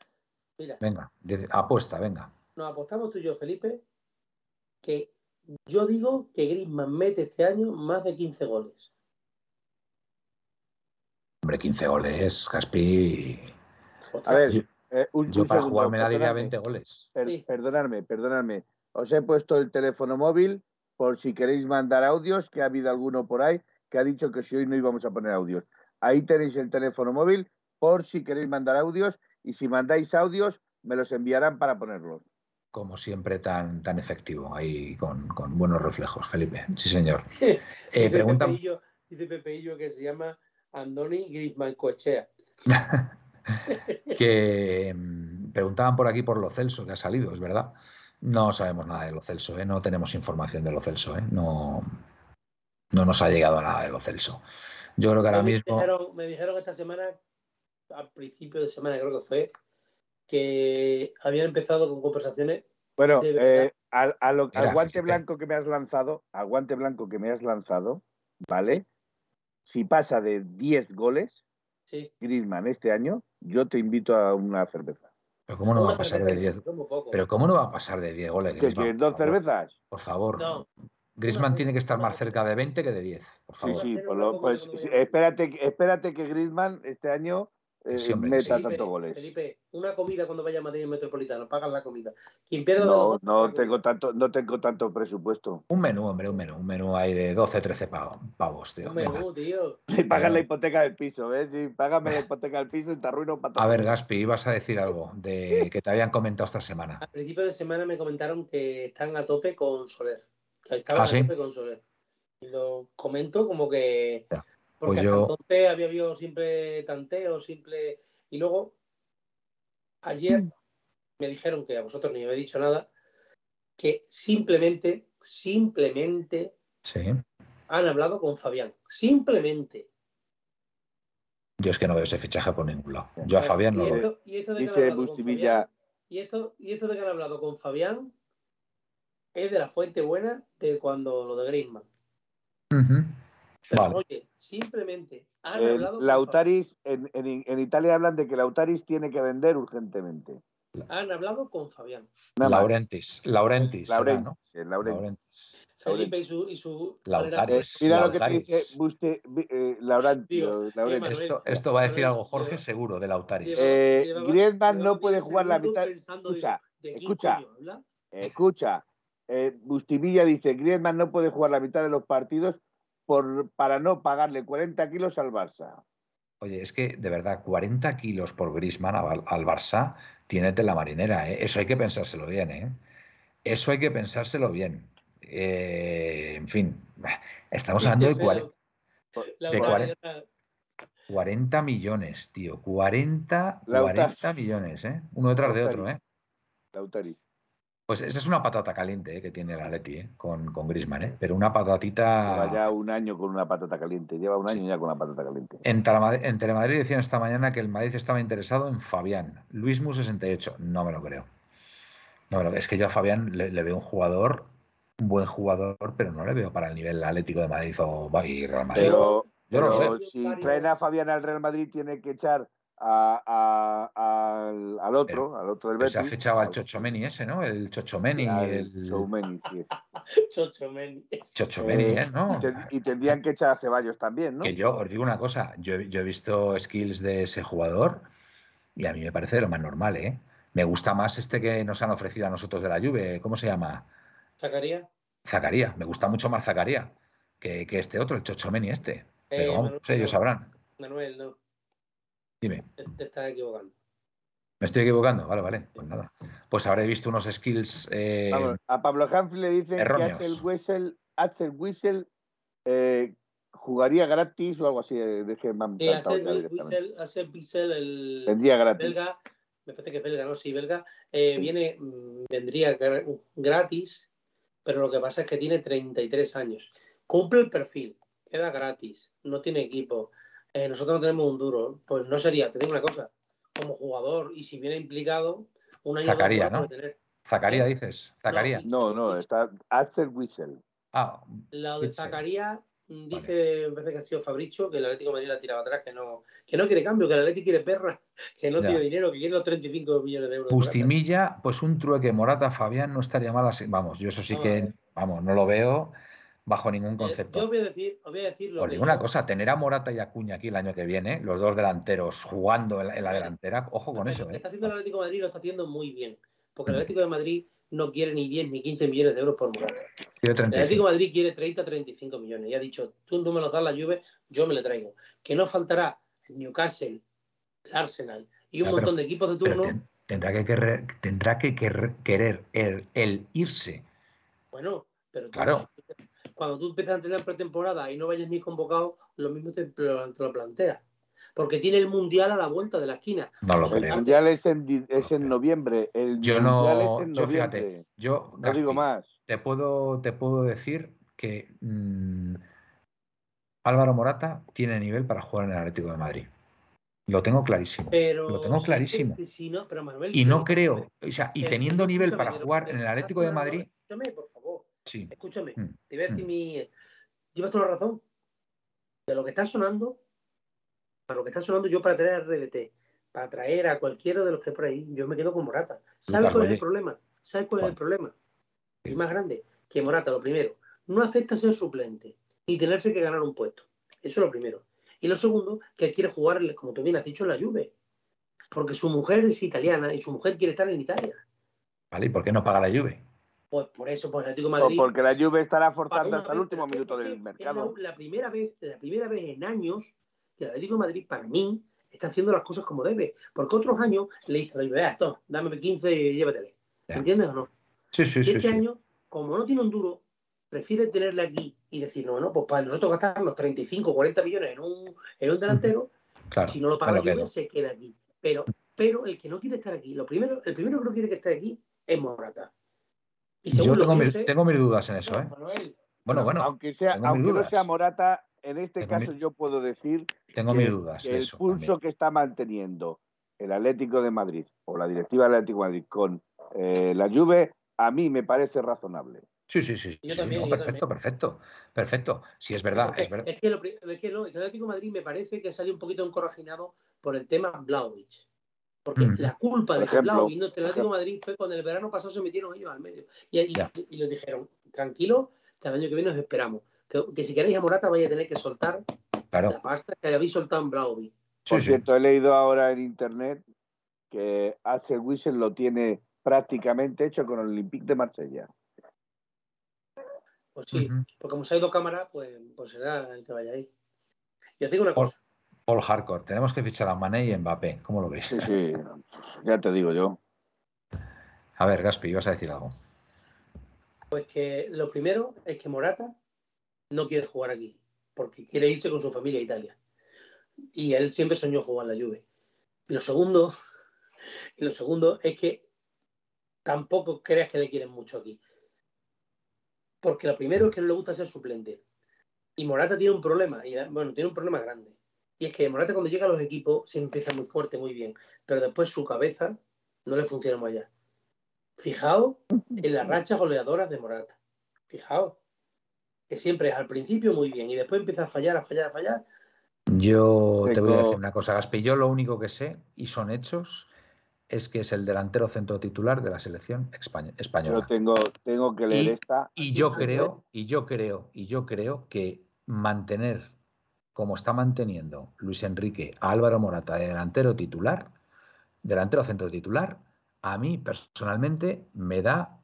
Mira. Venga, apuesta, venga. Nos apostamos tú y yo, Felipe, que yo digo que Griezmann mete este año más de 15 goles. Hombre, 15 goles, Gaspi. A ver, eh, yo para jugarme la diría 20 goles. Perdonadme, perdonadme. Os he puesto el teléfono móvil por si queréis mandar audios, que ha habido alguno por ahí que ha dicho que si hoy no íbamos a poner audios. Ahí tenéis el teléfono móvil por si queréis mandar audios y si mandáis audios me los enviarán para ponerlos como siempre, tan, tan efectivo, ahí con, buenos reflejos, Felipe. Sí, señor. [LAUGHS] Eh, dice, pregunta... dice Pepeillo que se llama Andoni Griezmann Cochea. [LAUGHS] que mm, preguntaban por aquí por lo Celso, que ha salido, es verdad. No sabemos nada de lo Celso, ¿eh? no tenemos información de lo Celso, ¿eh? no, no nos ha llegado nada de lo Celso. Yo creo que ahora mismo. me dijeron esta semana, al principio de semana creo que fue, que habían empezado con conversaciones. Bueno, eh, al, guante blanco que me has lanzado, al guante blanco que me has lanzado, ¿vale? Si pasa de 10 goles, sí. Griezmann este año, yo te invito a una cerveza. Pero ¿cómo no va a pasar de 10? Pero ¿cómo no va a pasar de 10 goles? ¿Que dos cervezas? Por favor. No. Griezmann tiene que estar más cerca de 20 que de 10. Por favor. Sí, sí, pues, espérate, espérate que Griezmann este año eh, meta tanto goles. Felipe, una comida cuando vaya a Madrid Metropolitano, pagan la comida. Quien pierda no, no tengo tanto, no tengo tanto presupuesto. Un menú, hombre, un menú, un menú ahí de 12, 13 pavos, tío. Un menú, tío. Y pagan la hipoteca del piso, ¿ves? Sí, págame la hipoteca del piso y te arruino para A ver, Gaspi, ibas a decir algo de que te habían comentado esta semana. Al principio de semana me comentaron que están a tope con Soler. Estaban ¿Ah, a tope con Soler. Y lo comento como que. Porque pues entonces había habido siempre tanteo, simple. Y luego, ayer mm. me dijeron que a vosotros ni me habéis dicho nada, que simplemente, simplemente han hablado con Fabián. Simplemente. Yo es que no veo ese fichaje por ningún lado. Yo a Fabián no lo veo. Y esto de que han hablado con Fabián, y esto, y esto de que han hablado con Fabián es de la fuente buena de cuando lo de Griezmann oye, simplemente han hablado Lautaris, en, en, Italia hablan de que Lautaris tiene que vender urgentemente. Han hablado con Fabián. Laurentis, Laurentis. Laurentis. Felipe y su. Y su Lautaris. Mira lo que te dice Buste, eh, Laurentis. Esto, va a decir algo Jorge seguro de Lautaris. Eh, Griezmann no puede jugar la mitad. Escucha, escucha, escucha. Eh, Bustimilla dice: Griezmann no puede jugar la mitad de los partidos por, para no pagarle 40 kilos al Barça. Oye, es que de verdad, 40 kilos por Grisman al, Barça, tiene la marinera. ¿eh? Eso hay que pensárselo bien. ¿eh? Eso hay que pensárselo bien. Eh, en fin, estamos hablando de 40, 40, millones, tío. 40, 40 millones, ¿eh? Uno detrás de otro, ¿eh? Lautari. Pues esa es una patata caliente eh, que tiene la Leti eh, con, con Grisman, ¿eh? pero una patatita. Lleva ya un año con una patata caliente, lleva un año ya con una patata caliente. En, Telemadrid, decían esta mañana que el Madrid estaba interesado en Fabián. Luis Mu 68, no me lo creo. No Es que yo a Fabián le, veo un jugador, un buen jugador, pero no le veo para el nivel Atlético de Madrid o Real Madrid. Pero, si traen a Fabián al Real Madrid, tiene que echar al, otro, al otro del Betis. Se ha fichado al Chochomeni ese, ¿no? El Chochomeni. el Chochomeni, [LAUGHS] Chochomeni. Chochomeni, ¿eh? ¿no? Y, tendrían que echar a Ceballos también, ¿no? Que yo os digo una cosa, yo, yo he visto skills de ese jugador y a mí me parece lo más normal, ¿eh? Me gusta más este que nos han ofrecido a nosotros de la Juve. ¿Cómo se llama? Zacarías. Zacarías. Me gusta mucho más Zacarías que, que, este otro, el Chochomeni este. Pero eh, ellos sabrán. Manuel, no. Dime. Te, estás equivocando. ¿Me estoy equivocando? Vale, vale. Pues nada. Pues habré visto unos skills. Eh, a Pablo Humphrey le dicen que Axel Whistle, Axel Whistle eh, jugaría gratis o algo así. De que sí, Axel Whistle, el. Tendría gratis. Belga, me parece que es belga, ¿no? Sí, belga. Eh, viene, mm, vendría gratis, pero lo que pasa es que tiene 33 años. Cumple el perfil, queda gratis, no tiene equipo. Eh, nosotros no tenemos un duro. Pues no sería, te digo una cosa, como jugador, y si viene implicado, un año Zacarías, ¿no? Zacarías, ¿Eh? dices. Zacarías. No, no, está Axel Whistle. Ah, la de Zacarías Dice, en vez de que ha sido Fabricio, que el Atlético de Madrid la tiraba atrás, que no, que no quiere cambio, que el Atlético quiere perra, [LAUGHS] que no tiene dinero, que quiere los 35 millones de euros. Bustimilla, pues un trueque Morata Fabián no estaría mal así. Vamos, yo eso sí que, eh. vamos, no lo veo bajo ningún eh, concepto. yo voy a decir, os voy a decir lo una cosa, tener a Morata y a Cuña aquí el año que viene, los dos delanteros jugando en la, delantera, ojo con eso. Lo que está haciendo el Atlético de Madrid lo está haciendo muy bien, porque el Atlético de Madrid no quiere ni 10 ni 15 millones de euros por Morata. El Atlético de Madrid quiere 30, 35 millones. Y ha dicho, tú no me los das la Juve, yo me le traigo. Que no faltará Newcastle, Arsenal y un montón de equipos de turno. tendrá que querer, tendrá que querer, el, irse. Bueno, pero claro. Cuando tú empiezas a entrenar pretemporada y no vayas ni convocado, lo mismo te, te lo planteas porque tiene el mundial a la vuelta de la esquina. No lo El mundial es en, es en noviembre. El yo mundial no, es en yo fíjate, yo no digo más. Te puedo, te puedo decir que mm, Álvaro Morata tiene nivel para jugar en el Atlético de Madrid. Lo tengo clarísimo. Pero, lo tengo clarísimo. no, pero Manuel, y no creo, o sea, y teniendo nivel para jugar en el Atlético de Madrid. Escúchame, por favor. Sí. Escúchame. Mm, te voy a decir mm. mi. Llevas toda la razón. De lo que está sonando, para lo que está sonando yo para traer a RDT, para traer a cualquiera de los que por ahí, yo me quedo con Morata. ¿Sabes cuál es el problema? ¿Sabes cuál es el problema? Y más grande, que Morata, lo primero, no acepta ser suplente y tenerse que ganar un puesto. Eso es lo primero. Y lo segundo, que él quiere jugar, como tú bien has dicho, en la Juve. Porque su mujer es italiana y su mujer quiere estar en Italia. ¿Vale? ¿Y por qué no paga la Juve? Pues por eso, pues el Atlético Madrid. porque la Juve estará forzando hasta el último minuto del mercado. la, primera vez, la primera vez en años que el Atlético de Madrid, para mí, está haciendo las cosas como debe. Porque otros años le dice a la esto, dame 15 y llévatele. ¿Entiendes o no? Sí, sí, y este año, como no tiene un duro, prefiere tenerle aquí y decir, no, no, pues para nosotros gastarnos 35, 40 millones en un, en un delantero, si no lo paga la Juve, se queda aquí. Pero, pero el que no quiere estar aquí, lo primero, el primero que no quiere que esté aquí es Morata. Y Yo tengo, mis, tengo mis dudas en eso, ¿eh? bueno, bueno. Aunque, sea, aunque no sea Morata, en este caso yo puedo decir tengo mis dudas el pulso que está manteniendo el Atlético de Madrid o la directiva del Atlético de Madrid con eh, la Juve, a mí me parece razonable. Sí, sí, sí. perfecto, perfecto, perfecto. Sí, es verdad. Es, es, que, lo, es que el Atlético de Madrid me parece que salió un poquito encorajinado por el tema Blauvich. Porque la culpa de que Blauvich no, el Atlético de Madrid fue cuando el verano pasado se metieron ellos al medio. Y, y, y, les dijeron, tranquilo, que el año que viene nos esperamos que, si queréis a Morata vaya a tener que soltar la pasta que habéis soltado en Blauvi. Por cierto, he leído ahora en internet que Axel Wissel lo tiene prácticamente hecho con el Olympique de Marsella. Pues sí, porque como se ha ido cámara, pues, pues, será el que vaya ahí. Y os digo una cosa. Paul Hardcore, tenemos que fichar a Mané y Mbappé, ¿cómo lo veis? Sí, sí, ya te digo yo. A ver, Gaspi, ibas a decir algo. Pues que lo primero es que Morata no quiere jugar aquí, porque quiere irse con su familia a Italia. Y él siempre soñó jugar en la Juve. Y lo segundo, y lo segundo es que tampoco creas que le quieren mucho aquí. Porque lo primero es que no le gusta ser suplente. Y Morata tiene un problema, y bueno, tiene un problema grande. Y es que Morata cuando llega a los equipos se empieza muy fuerte, muy bien, pero después su cabeza no le funciona muy allá. Fijaos en las rachas goleadoras de Morata. Fijaos siempre es al principio muy bien y después empieza a fallar, a fallar, a fallar. Yo te voy a decir una cosa, Gaspi. Yo lo único que sé, y son hechos, es que es el delantero centro titular de la selección española. Yo tengo, tengo que leer esta. Y yo creo, y yo creo, y yo creo que mantener como está manteniendo Luis Enrique a Álvaro Morata de delantero titular, delantero centro titular, a mí personalmente me da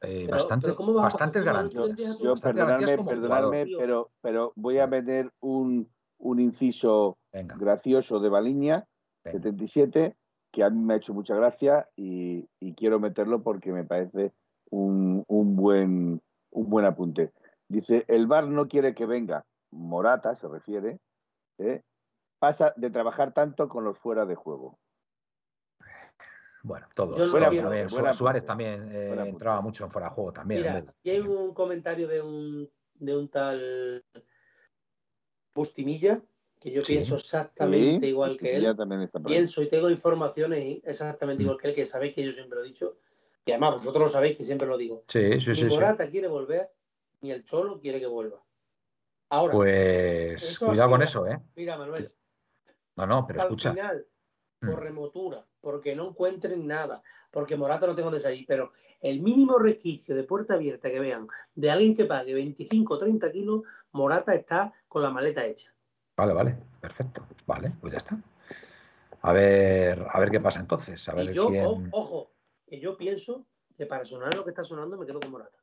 eh, bastante, bastantes garantías. Yo, perdonadme, perdonadme pero, pero voy a meter un, un inciso gracioso de Baliña, 77, que a mí me ha hecho mucha gracia y, quiero meterlo porque me parece un, buen, un buen apunte. Dice, el bar no quiere que venga, Morata se refiere, ¿eh? pasa de trabajar tanto con los fuera de juego. Bueno, todos. Suárez también eh, entraba mucho en fuera de juego también. Mira, y hay un comentario de un, de un tal Bustimilla, que yo pienso exactamente igual que él. Pienso y tengo informaciones exactamente igual que él, que sabéis que yo siempre lo he dicho. Y además vosotros lo sabéis que siempre lo digo. Sí, sí, ni Morata quiere volver, ni el Cholo quiere que vuelva. Ahora. Pues cuidado con eso, ¿eh? Mira, Manuel. No, no, pero escucha. Al final, por mm. remotura, porque no encuentren nada, porque Morata no tengo de salir, pero el mínimo resquicio de puerta abierta que vean de alguien que pague 25 o 30 kilos, Morata está con la maleta hecha. Vale, vale, perfecto. Vale, pues ya está. A ver, a ver qué pasa entonces. A ver y yo, ojo, que yo pienso que para sonar lo que está sonando me quedo con Morata.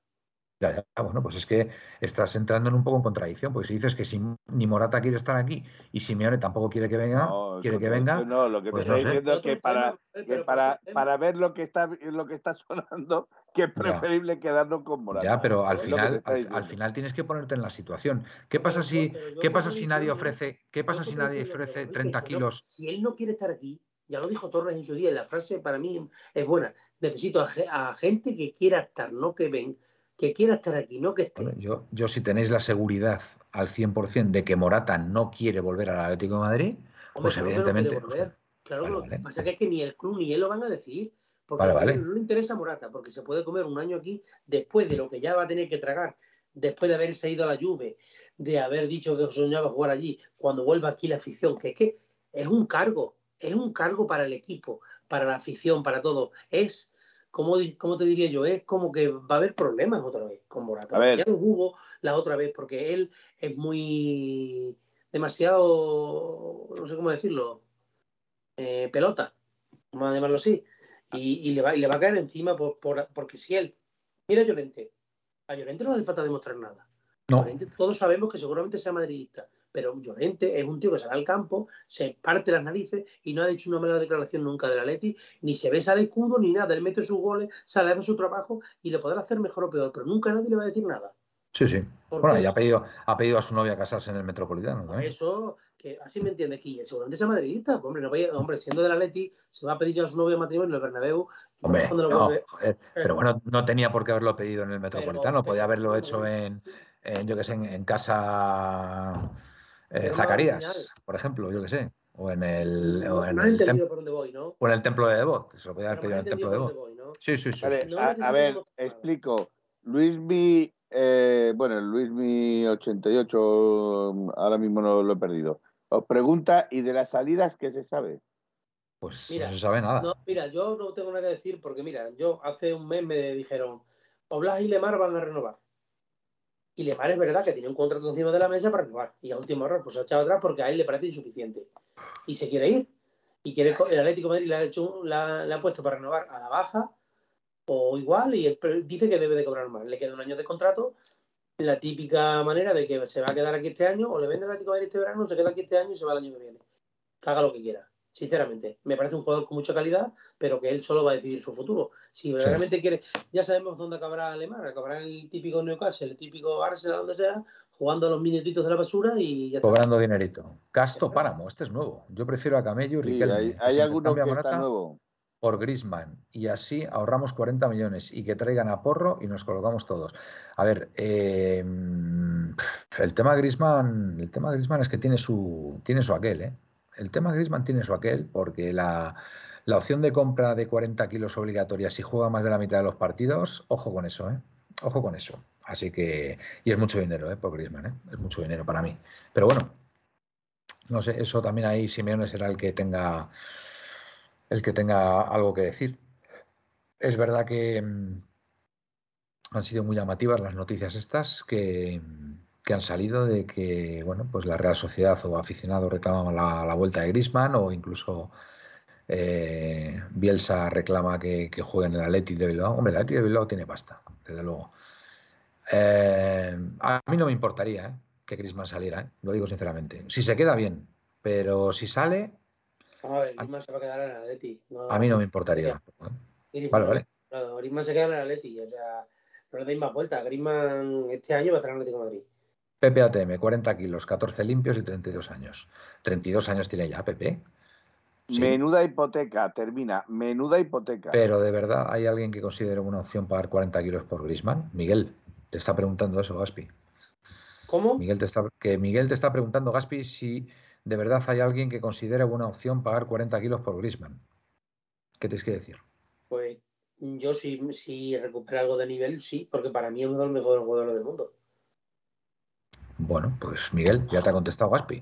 Ya, ya, bueno, pues es que estás entrando en un poco en contradicción, porque si dices que si ni Morata quiere estar aquí y Simeone tampoco quiere que venga, quiere que venga. No, lo que pues estoy diciendo es que para, para, para, ver lo que está lo que está [LAUGHS] sonando, que es preferible quedarnos con Morata. Ya, pero al final, al, final tienes que ponerte en la situación. ¿Qué pasa si, qué pasa si nadie ofrece, qué pasa si nadie ofrece 30 kilos? Si él no quiere estar aquí, ya lo dijo Torres en su día, la frase para mí es buena. Necesito a, a gente que quiera estar, no que ven que quiera estar aquí, no que esté. yo, yo, si tenéis la seguridad al 100% de que Morata no quiere volver al Atlético de Madrid, pues evidentemente. claro, lo que pasa es que ni el club ni él lo van a decir. Porque a él no le interesa Morata, porque se puede comer un año aquí después de lo que ya va a tener que tragar, después de haberse ido a la Juve, de haber dicho que soñaba jugar allí, cuando vuelva aquí la afición, que es que es un cargo, es un cargo para el equipo, para la afición, para todo. Es ¿cómo, ¿cómo, te diría yo? Es como que va a haber problemas otra vez con Morata. Ya no hubo la otra vez porque él es muy demasiado, no sé cómo decirlo, eh, pelota, vamos a llamarlo así, y, le va, y le va a caer encima por, porque si él, mira a Llorente, a Llorente no hace falta demostrar nada. todos sabemos que seguramente sea madridista, pero Llorente es un tío que sale al campo, se parte las narices y no ha dicho una mala declaración nunca de la Leti, ni se besa al escudo ni nada. Él mete sus goles, sale a hacer su trabajo y le podrá hacer mejor o peor, pero nunca nadie le va a decir nada. Sí, sí. Bueno, y ha pedido, ha pedido a su novia casarse en el Metropolitano. Eso, que así me entiende aquí. Seguramente sea madridista. Hombre, no vaya, hombre, siendo de la Leti, se va a pedir a su novia matrimonio en el Bernabéu. Hombre, no, pero bueno, no tenía por qué haberlo pedido en el Metropolitano. Podía haberlo hecho en, yo qué sé, en casa eh, Zacarías, por ejemplo, yo que sé. O en el. No, o en el entendido por dónde voy, ¿no? O en el templo de Devot. Se lo podía haber pedido en el templo de Devot. ¿no? Sí, sí, sí. a, ver, explico. Luis Mi. Eh, bueno, Luis Mi 88, ahora mismo no lo he perdido. Os pregunta, ¿y de las salidas qué se sabe? Pues no se sabe nada. No, mira, yo no tengo nada que decir porque, mira, yo hace un mes me dijeron, Oblas y Lemar van a renovar. Y Lemar es verdad que tiene un contrato encima de la mesa para renovar. Y a último error, pues se ha echado atrás porque a él le parece insuficiente. Y se quiere ir. Y quiere el Atlético Madrid le ha, hecho, la, ha puesto para renovar a la baja o igual y él dice que debe de cobrar más. Le queda un año de contrato. La típica manera de que se va a quedar aquí este año o le vende el Atlético Madrid este verano, se queda aquí este año y se va el año que viene. Haga lo que quiera sinceramente. Me parece un jugador con mucha calidad, pero que él solo va a decidir su futuro. Si realmente quiere, ya sabemos dónde acabará Alemán, acabará el típico Newcastle, el típico Arsenal, donde sea, jugando los minutitos de la basura y ya Cobrando dinerito. Casto Páramo, este es nuevo. Yo prefiero a Camello y Riquelme. hay, alguno que está nuevo. Por Grisman. Y así ahorramos 40 millones y que traigan a Porro y nos colocamos todos. A ver, eh, el tema Grisman, el tema Grisman es que tiene su, tiene su aquel, ¿eh? El tema Griezmann tiene su aquel porque la, opción de compra de 40 kilos obligatoria si juega más de la mitad de los partidos, ojo con eso, ¿eh? Ojo con eso. Así que, y es mucho dinero, ¿eh? Por Griezmann, ¿eh? Es mucho dinero para mí. Pero bueno, no sé, eso también ahí Simeone será el que tenga el que tenga algo que decir. Es verdad que mm, han sido muy llamativas las noticias estas que, han salido de que bueno, pues la Real Sociedad o aficionados reclaman la, vuelta de Grisman o incluso eh, Bielsa reclama que, que juegue en el Athletic de Bilbao. Hombre, el Athletic de Bilbao tiene pasta, desde luego. Eh, a mí no me importaría ¿eh? que Grisman saliera, lo digo sinceramente. Si se queda bien, pero si sale... a ver, Grisman se va a quedar en el Athletic. a mí no me importaría. Vale, vale. Grisman se queda en el Athletic, o sea no le deis más vuelta. Griezmann este año va a estar en Atlético de Madrid. Pepe ATM, 40 kilos, 14 limpios y 32 años. 32 años tiene ya Pepe. Menuda hipoteca, termina. Menuda hipoteca. Pero de verdad, ¿hay alguien que considere una opción pagar 40 kilos por Grisman? Miguel, te está preguntando eso, Gaspi. ¿Cómo? Miguel te está, que Miguel te está preguntando, Gaspi, si de verdad hay alguien que considere buena opción pagar 40 kilos por Grisman. ¿Qué tienes que decir? Pues yo si, si recupera algo de nivel, sí, porque para mí es uno de los mejores jugadores del mundo. Bueno, pues Miguel, ya te ha contestado Gaspi.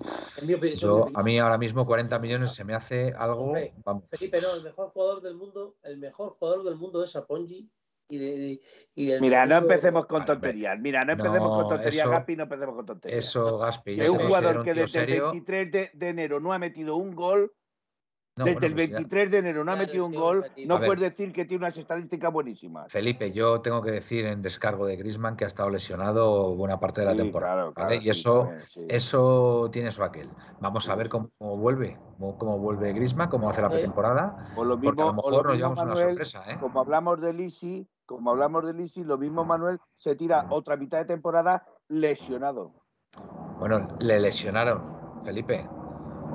Yo, a mí ahora mismo 40 millones se me hace algo. vamos. Felipe, no, el mejor jugador del mundo, el mejor jugador del mundo es Apongi. Y de, y Mira, no empecemos con tonterías. Mira, no empecemos con tonterías, Gaspi, no empecemos con tonterías. Eso, Gaspi. Es un jugador que desde el 23 de enero no ha metido un gol desde el 23 pues de enero no ha metido un gol, no puedes decir que tiene unas estadísticas buenísimas. Felipe, yo tengo que decir en descargo de Grisman que ha estado lesionado buena parte de la temporada. y eso, eso tiene su aquel. Vamos a ver cómo, vuelve, cómo, vuelve Grisman, cómo hace la pretemporada. Lo mismo, a lo mejor nos llevamos una sorpresa. ¿eh? Como hablamos de Lisi, como hablamos de Lisi, lo mismo Manuel se tira otra mitad de temporada lesionado. Bueno, le lesionaron, Felipe.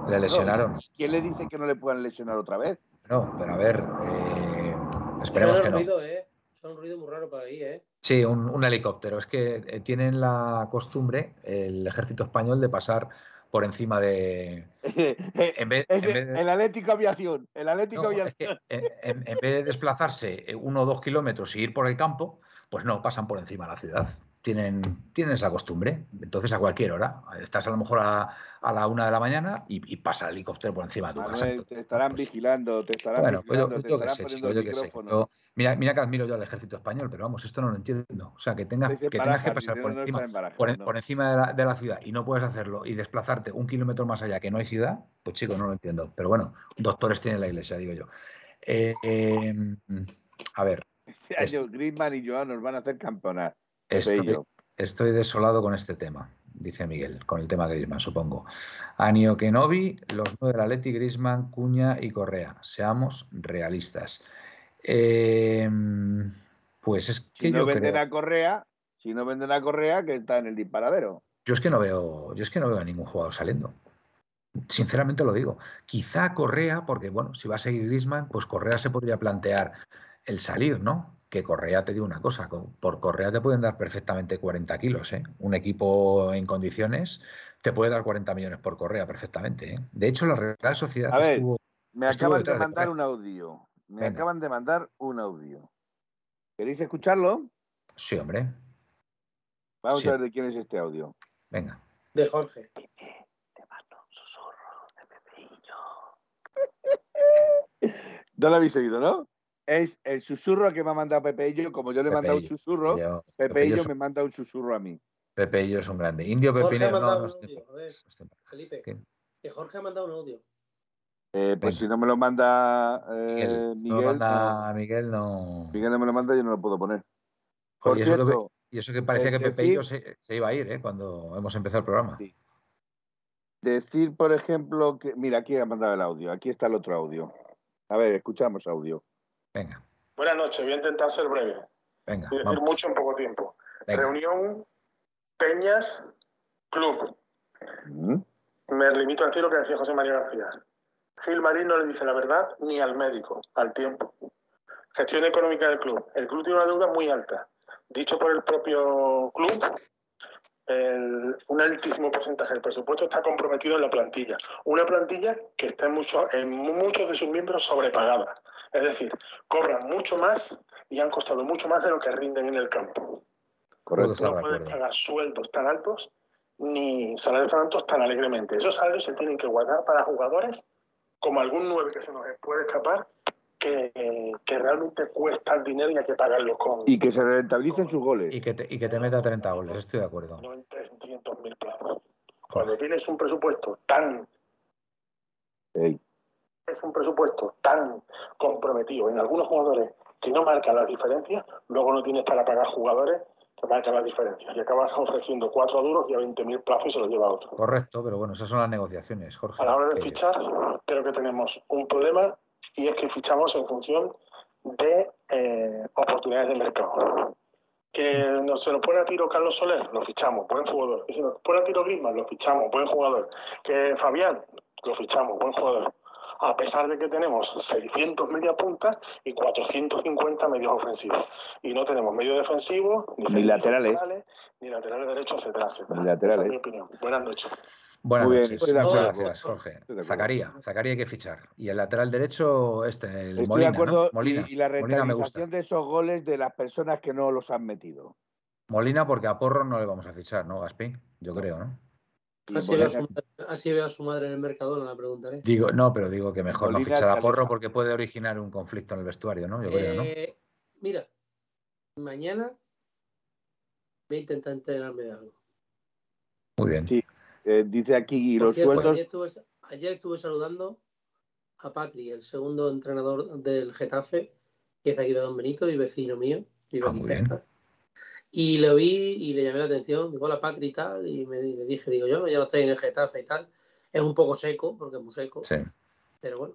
Le lesionaron. ¿Quién le dice que no le puedan lesionar otra vez? No, pero a ver, eh, esperemos que no. Ruido, ¿eh? un ruido muy raro para ahí, ¿eh? Sí, un, helicóptero. Es que eh, tienen la costumbre, el ejército español, de pasar por encima de. [LAUGHS] El Atlético Aviación. El Atlético Aviación. en, vez de desplazarse uno o dos kilómetros y ir por el campo, pues no, pasan por encima de la ciudad tienen, tienen esa costumbre. Entonces, a cualquier hora, estás a lo mejor a, a la una de la mañana y, pasa el helicóptero por encima de tu casa. te estarán pues vigilando, te estarán bueno, pues vigilando, te estarán poniendo el micrófono. mira, mira que admiro yo al ejército español, pero vamos, esto no lo entiendo. O sea, que tengas que, tengas que pasar por encima, por, encima de, la, de, la, ciudad y no puedes hacerlo y desplazarte un kilómetro más allá que no hay ciudad, pues chico, no lo entiendo. Pero bueno, doctores tiene la iglesia, digo yo. Eh, em, a ver. Este año Griezmann y Joan nos van a hacer campeonar. Estoy, desolado con este tema, dice Miguel, con el tema Grisman, supongo. Anio Kenobi, los nueve la Leti, Grisman, Cuña y Correa. Seamos realistas. Em, pues es que. Si no venden a Correa, si no venden a Correa, que está en el disparadero. Yo es que no veo, yo es que no veo a ningún jugador saliendo. Sinceramente lo digo. Quizá Correa, porque bueno, si va a seguir Grisman, pues Correa se podría plantear el salir, ¿no? Que Correa te digo una cosa, por Correa te pueden dar perfectamente 40 kilos, ¿eh? Un equipo en condiciones te puede dar 40 millones por Correa perfectamente, ¿eh? De hecho, la Real Sociedad A ver, me acaban de mandar un audio. Me acaban de mandar un audio. ¿Queréis escucharlo? Sí, hombre. Vamos a ver de quién es este audio. Venga. De Jorge. Te mando un susurro de Pepeillo. [LAUGHS] no lo habéis oído, ¿no? Es el susurro que me ha mandado Pepeillo, como yo le he mandado un susurro, Pepeillo, me manda un susurro a mí. Pepeillo es un grande. Indio Pepinero. No, Felipe, que Jorge ha mandado un audio. Eh, pues si no me lo manda eh, Miguel, no manda Miguel, no. Miguel no me lo manda, yo no lo puedo poner. Por y, eso cierto, que, y, eso que, parecía que Pepeillo se, iba a ir ¿eh? cuando hemos empezado el programa. Decir, por ejemplo, que. Mira, aquí ha mandado el audio. Aquí está el otro audio. A ver, escuchamos audio. Venga. Buenas noches, voy a intentar ser breve. Venga. Voy a decir mucho en poco tiempo. Reunión Peñas Club. Mm. Me limito a decir lo que decía José María García. Phil Marín no le dice la verdad ni al médico, al tiempo. Gestión económica del club. El club tiene una deuda muy alta. Dicho por el propio club, un altísimo porcentaje del presupuesto está comprometido en la plantilla. Una plantilla que está en, mucho, en muchos de sus miembros sobrepagada. Es decir, cobran mucho más y han costado mucho más de lo que rinden en el campo. Correcto, no pueden pagar sueldos tan altos ni salarios altos tan alegremente. Esos salarios se tienen que guardar para jugadores como algún 9 que se nos puede escapar, que, realmente cuesta el dinero y hay que pagarlo con... Y que se rentabilicen sus goles. Y que, te, y que te meta 30 goles, estoy de acuerdo. No en 300.000 plazas. Cuando tienes un presupuesto tan... Es un presupuesto tan comprometido en algunos jugadores que no marcan las diferencias, luego no tienes para pagar jugadores que marcan las diferencias. Y acabas ofreciendo cuatro duros y a 20.000 plazos y se los lleva a otro. Correcto, pero bueno, esas son las negociaciones, Jorge. A la hora de fichar, creo que tenemos un problema y es que fichamos en función de eh, oportunidades de mercado. Que no, se nos pone a tiro Carlos Soler, lo fichamos, buen jugador. Que se nos pone a tiro Griezmann, lo fichamos, buen jugador. Que Fabián, lo fichamos, buen jugador. A pesar de que tenemos 600 media puntas y 450 medios ofensivos. Y no tenemos medios defensivos, ni, laterales. ni laterales derechos, etcétera, etcétera. Ni laterales. Esa es mi opinión. Buenas noches. Buenas Muy noches. Bien, Muchas gracias, Jorge. Zacaría, Zacaría hay que fichar. Y el lateral derecho, este, el Estoy Molina. de acuerdo. Y, la rentabilización de esos goles de las personas que no los han metido. Molina, porque a Porro no le vamos a fichar, ¿no, Gaspi? Yo creo, ¿no? Así veo, a su madre, en el mercado, no la preguntaré. Digo, no, pero digo que mejor no fichar a Porro porque puede originar un conflicto en el vestuario, ¿no? Yo creo, ¿no? Eh, mira, mañana voy a intentar enterarme de algo. Muy bien. Sí. Eh, dice aquí, y los sueldos. Ayer estuve, saludando a Patri, el segundo entrenador del Getafe, que es aquí de Don Benito y vecino mío. Ah, y lo vi y le llamé la atención, digo, hola Patri y tal, y me le dije, digo, yo ya no estoy en el Getafe y tal. Es un poco seco, porque es muy seco. Sí. Pero bueno,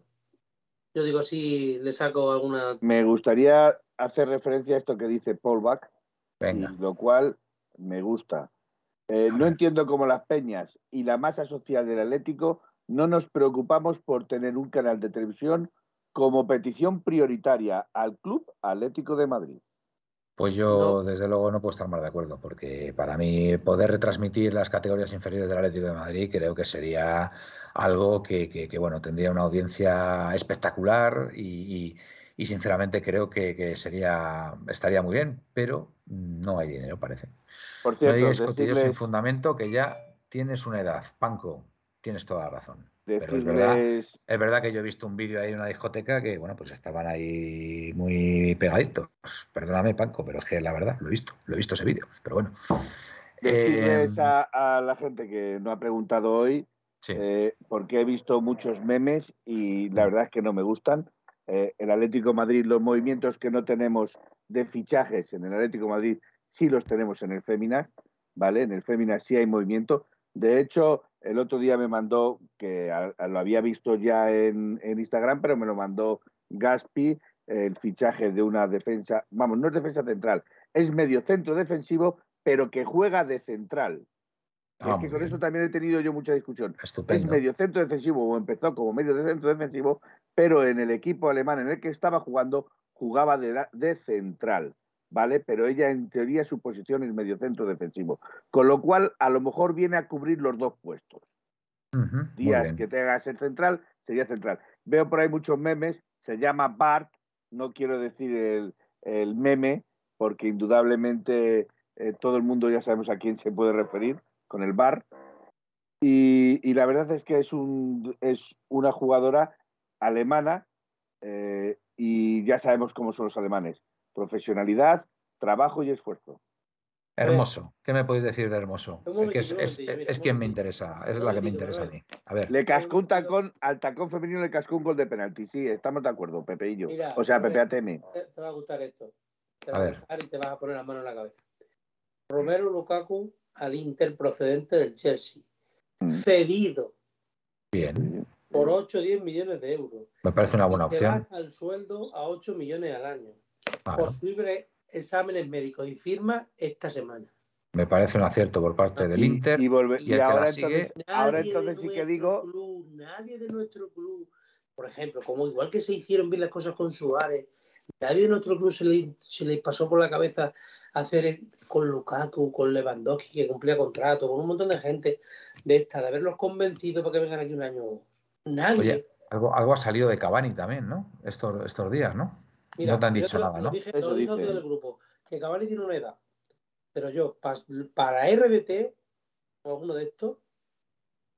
yo digo, si le saco alguna. Me gustaría hacer referencia a esto que dice Paul Bach, lo cual me gusta. Eh, no entiendo cómo las peñas y la masa social del Atlético no nos preocupamos por tener un canal de televisión como petición prioritaria al Club Atlético de Madrid. Pues yo, desde luego, no puedo estar más de acuerdo, porque para mí poder retransmitir las categorías inferiores del Atlético de Madrid creo que sería algo que, bueno, tendría una audiencia espectacular y, sinceramente creo que, sería estaría muy bien, pero no hay dinero, parece. Por cierto, no decirles... sin fundamento que ya tienes una edad, Panco, tienes toda la razón. Es, verdad, es verdad que yo he visto un vídeo ahí en una discoteca que, bueno, pues estaban ahí muy pegaditos. Perdóname, Panco, pero es que la verdad, lo he visto, lo he visto ese vídeo. Pero bueno. Decirles em, a, la gente que no ha preguntado hoy, eh, porque he visto muchos memes y la verdad es que no me gustan. Eh, el Atlético Madrid, los movimientos que no tenemos de fichajes en el Atlético Madrid sí los tenemos en el Féminas, ¿vale? En el Féminas sí hay movimiento. De hecho, el otro día me mandó, que lo había visto ya en, Instagram, pero me lo mandó Gaspi, el fichaje de una defensa, vamos, no es defensa central, es medio centro defensivo, pero que juega de central. es que con esto también he tenido yo mucha discusión. Es medio centro defensivo o empezó como medio de centro defensivo, pero en el equipo alemán en el que estaba jugando jugaba de, central, ¿vale? Pero ella en teoría su posición es mediocentro defensivo, con lo cual a lo mejor viene a cubrir los dos puestos. Días que tenga que ser central, sería central. Veo por ahí muchos memes, se llama Bart, no quiero decir el, meme, porque indudablemente eh, todo el mundo ya sabemos a quién se puede referir con el Bart. Y, la verdad es que es, un, es una jugadora alemana eh, y ya sabemos cómo son los alemanes. Profesionalidad, trabajo y esfuerzo. Hermoso. ¿Qué me podéis decir de hermoso? Es, quien me interesa, es la que me interesa a mí. A ver. Le cascó un tacón, al tacón femenino le cascó un gol de penalti. Sí, estamos de acuerdo, Pepe y yo. o sea, Pepe ATM. Te, va a gustar esto. Te va a, gustar y te vas a poner la mano en la cabeza. Romero Lukaku al Inter procedente del Chelsea. Mm. Cedido. Bien por 8 o 10 millones de euros. Me parece una buena opción. Baja el sueldo a 8 millones al año. Posible exámenes médicos y firma esta semana. Me parece un acierto por parte del Inter. Y, ahora, entonces, ahora entonces sí que digo. nadie de nuestro club, por ejemplo, como igual que se hicieron bien las cosas con Suárez, nadie de nuestro club se le, se le pasó por la cabeza hacer con Lukaku, con Lewandowski, que cumplía contrato, con un montón de gente de esta, de haberlos convencido para que vengan aquí un año Nadie. algo, algo ha salido de Cavani también, ¿no? Estos, estos días, ¿no? No te han dicho nada, ¿no? Dije, lo dije del grupo, que Cavani tiene una edad. Pero yo, para RDT, o alguno de estos,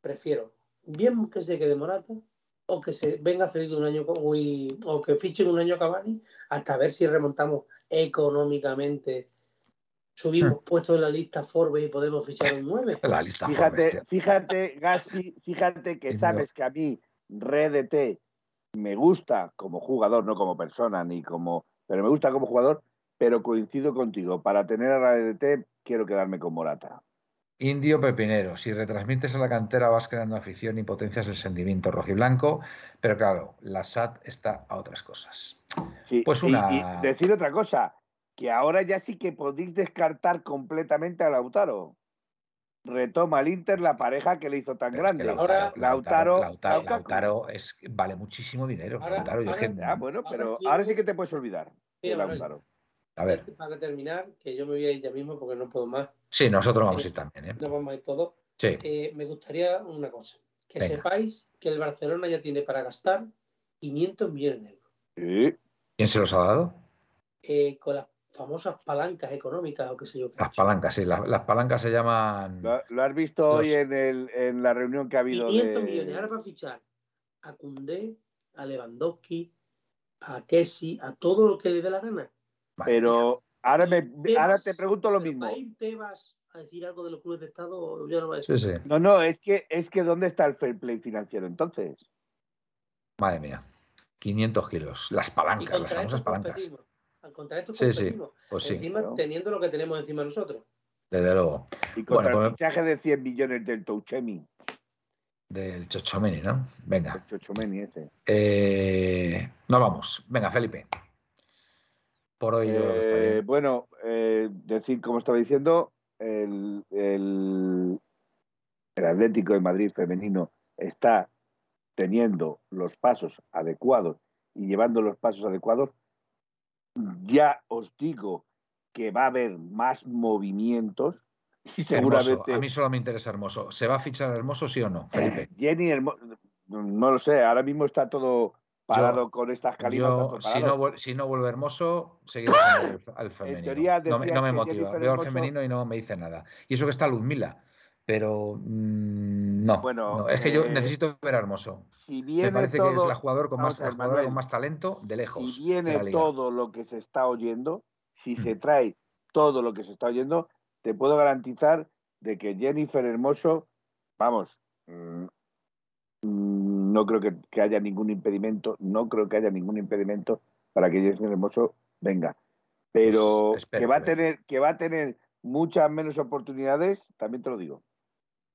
prefiero bien que se quede Morata o que se venga a cedido un año o que fichen un año a Cavani hasta ver si remontamos económicamente subimos hmm. puestos en la lista Forbes y podemos fichar un 9. La lista fíjate, fíjate, Gaspi, fíjate que sabes que a mí Redt me gusta como jugador, no como persona, ni como. Pero me gusta como jugador, pero coincido contigo. Para tener a Redt quiero quedarme con Morata. Indio Pepinero, si retransmites a la cantera vas creando afición y potencias el sentimiento rojiblanco, pero claro, la SAT está a otras cosas. Sí, pues una... y, decir otra cosa, que ahora ya sí que podéis descartar completamente a Lautaro. Retoma el Inter la pareja que le hizo tan grande. ahora, Lautaro, Lautaro, es, vale muchísimo dinero. ah, bueno, pero ahora sí que te puedes olvidar de Lautaro. A ver. Para terminar, que yo me voy a ir ya mismo porque no puedo más. Sí, nosotros vamos a ir también. ¿eh? No vamos a ir todos. Sí. Eh, me gustaría una cosa. Que sepáis que el Barcelona ya tiene para gastar 500 millones de euros. Sí. ¿Quién se los ha dado? Eh, con las famosas palancas económicas o qué sé yo. las palancas, sí. Las, palancas se llaman... Lo, has visto hoy en, el, en, la reunión que ha habido 500 millones. Ahora va a fichar a Cundé, a Lewandowski, a Kessi, a todo lo que le dé la gana. Pero ahora, me, ahora te pregunto lo mismo. vas a decir algo de los clubes de Estado? Ya no, sí, sí. no, no, es que, es que ¿dónde está el fair play financiero entonces? Madre mía. 500 kilos. Las palancas, las famosas palancas. Al contrario, esto competimos. Pues encima, teniendo lo que tenemos encima nosotros. Desde luego. Y con el pues fichaje de 100 millones del Touchemi. Del Chochomeni, ¿no? Venga. El Chochomeni ese. Eh, no vamos. Venga, Felipe. Por hoy eh, Bueno, eh, decir, como estaba diciendo, el, el, Atlético de Madrid femenino está teniendo los pasos adecuados y llevando los pasos adecuados. Ya os digo que va a haber más movimientos y seguramente. A mí solo me interesa Hermoso. ¿Se va a fichar Hermoso, sí o no, Felipe? Jenny Hermoso, no lo sé, ahora mismo está todo parado con estas calimas. Si no, si no vuelve hermoso, seguiré [COUGHS] al femenino. no, me motiva. Veo al femenino y no me dice nada. Y eso que está Luzmila. Pero mm, no, bueno, es que yo eh, necesito ver a Hermoso. Si me parece que es la jugador con más, con más talento de lejos. Si viene todo lo que se está oyendo, si se mm. trae todo lo que se está oyendo, te puedo garantizar de que Jennifer Hermoso, vamos, mm, no creo que, haya ningún impedimento, no creo que haya ningún impedimento para que Jason Hermoso venga. Pero pues que va a tener, que va a tener muchas menos oportunidades, también te lo digo.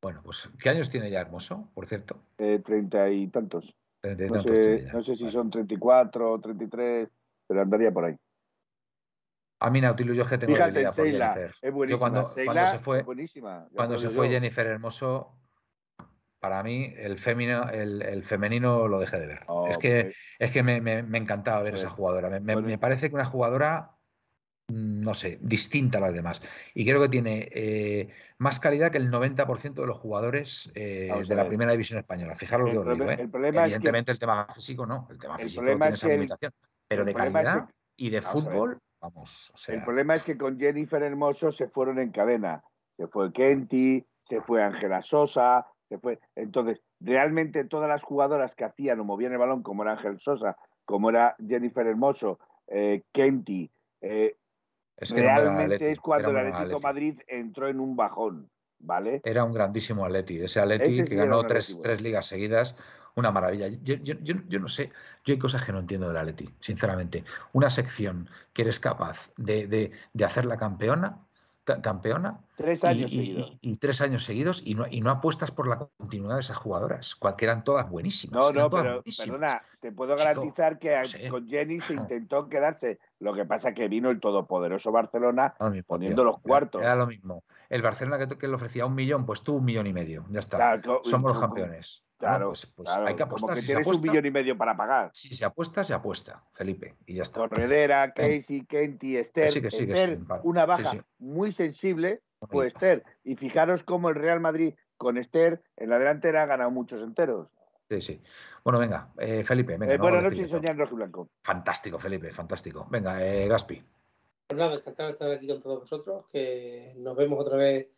Bueno, pues ¿qué años tiene ya Hermoso, por cierto? Eh, treinta y tantos. no, sé, no, sé, si son 34 o 33, pero andaría por ahí. A mí Nautilus yo que tengo Fíjate, Jennifer. Es buenísima. cuando, se fue, buenísima. cuando se fue Jennifer Hermoso, para mí el, femenino, el, femenino lo dejé de ver. es que, es que me, me, encantaba ver esa jugadora. Me, parece que una jugadora, no sé, distinta a las demás. Y creo que tiene eh, más calidad que el 90% de los jugadores eh, de la primera división española. Fijaros lo que os digo. ¿eh? Evidentemente el tema físico no, el tema físico tiene esa limitación. Pero de calidad y de fútbol, vamos. El problema es que con Jennifer Hermoso se fueron en cadena. Se fue Kenty, se fue Ángela Sosa, entonces, realmente todas las jugadoras que hacían o movían el balón, como era Ángel Sosa, como era Jennifer Hermoso, eh, Kenty, eh, realmente es cuando el Atlético Madrid entró en un bajón, ¿vale? Era un grandísimo Atleti, ese Atleti que ganó tres, tres, ligas seguidas, una maravilla. Yo, yo, no sé, yo hay cosas que no entiendo del Atleti, sinceramente. Una sección que eres capaz de, de, de hacerla campeona campeona. Tres años y, seguidos. Y, tres años seguidos y no, y no apuestas por la continuidad de esas jugadoras, que eran todas buenísimas. No, no, pero perdona, te puedo garantizar que con Jenny se [LAUGHS] intentó quedarse. Lo que pasa que vino el todopoderoso Barcelona poniendo los cuartos. Era, lo mismo. El Barcelona que, que, le ofrecía un millón, pues tú un millón y medio. Ya está. Somos los campeones. Claro, pues, pues hay que apostar. Como que tienes un millón y medio para pagar. Si se apuesta, se apuesta, Felipe. Y ya está. Corredera, Casey, Kenty, Esther. Esther una baja muy sensible fue Esther. Y fijaros cómo el Real Madrid con Esther en la delantera ha ganado muchos enteros. Sí, sí. Bueno, venga, eh, Felipe. Venga, eh, buenas noches, Soñar Rojo Blanco. Fantástico, Felipe, fantástico. Venga, eh, Gaspi. Pues nada, encantado de estar aquí con todos vosotros, que nos vemos otra vez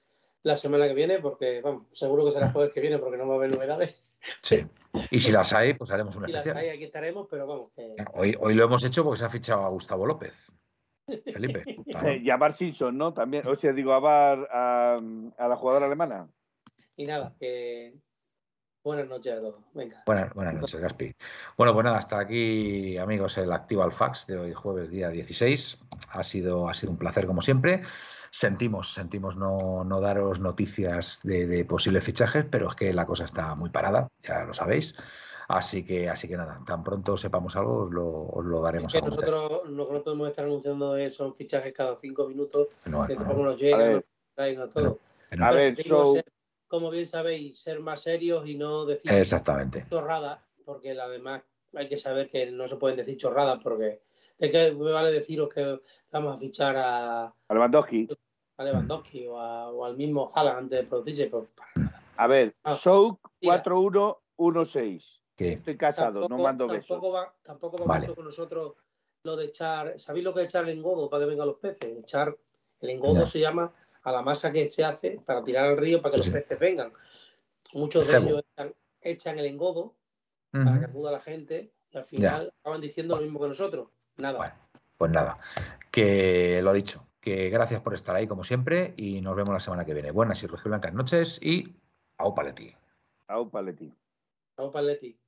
la semana que viene, porque vamos, seguro que será jueves que viene porque no va a haber novedades. Sí. Y si las hay, pues haremos una Si las hay, aquí estaremos, pero vamos. Hoy, hoy lo hemos hecho porque se ha fichado a Gustavo López. Felipe. [LAUGHS] Y a Bar Simpson, ¿no? También, o sea, digo, a Bar, a, la jugadora alemana. Y nada, que Buenas noches a todos. Venga. Buenas, buenas noches, Gaspi. Bueno, pues nada, hasta aquí, amigos, el Activa Fax de hoy, jueves día 16. Ha sido, ha sido un placer, como siempre. Sentimos, sentimos no, no daros noticias de, posibles fichajes, pero es que la cosa está muy parada, ya lo sabéis. Así que, así que nada, tan pronto sepamos algo, os lo, lo daremos a nosotros, lo que no podemos estar anunciando es, son fichajes cada cinco minutos, no, de cómo nos llegan, a, todo. a ver, como bien sabéis, ser más serios y no decir Exactamente. chorradas, porque además hay que saber que no se pueden decir chorradas, porque es que me vale deciros que vamos a fichar a, a Lewandowski, a Lewandowski o, o, al mismo Haaland antes de producirse. Pues, a ver, ah, Souk 4116. Estoy casado, no mando besos. Tampoco va, tampoco va mucho con nosotros lo de echar. ¿Sabéis lo que es echar el engodo para que vengan los peces? Echar el engodo se llama a la masa que se hace para tirar al río para que los peces vengan. Muchos de ellos echan, el engodo para que acuda la gente y al final acaban diciendo lo mismo que nosotros. Nada. Bueno, pues nada, que lo dicho, que gracias por estar ahí como siempre y nos vemos la semana que viene. Buenas y blancas noches y au paleti. Au paleti. Au paleti.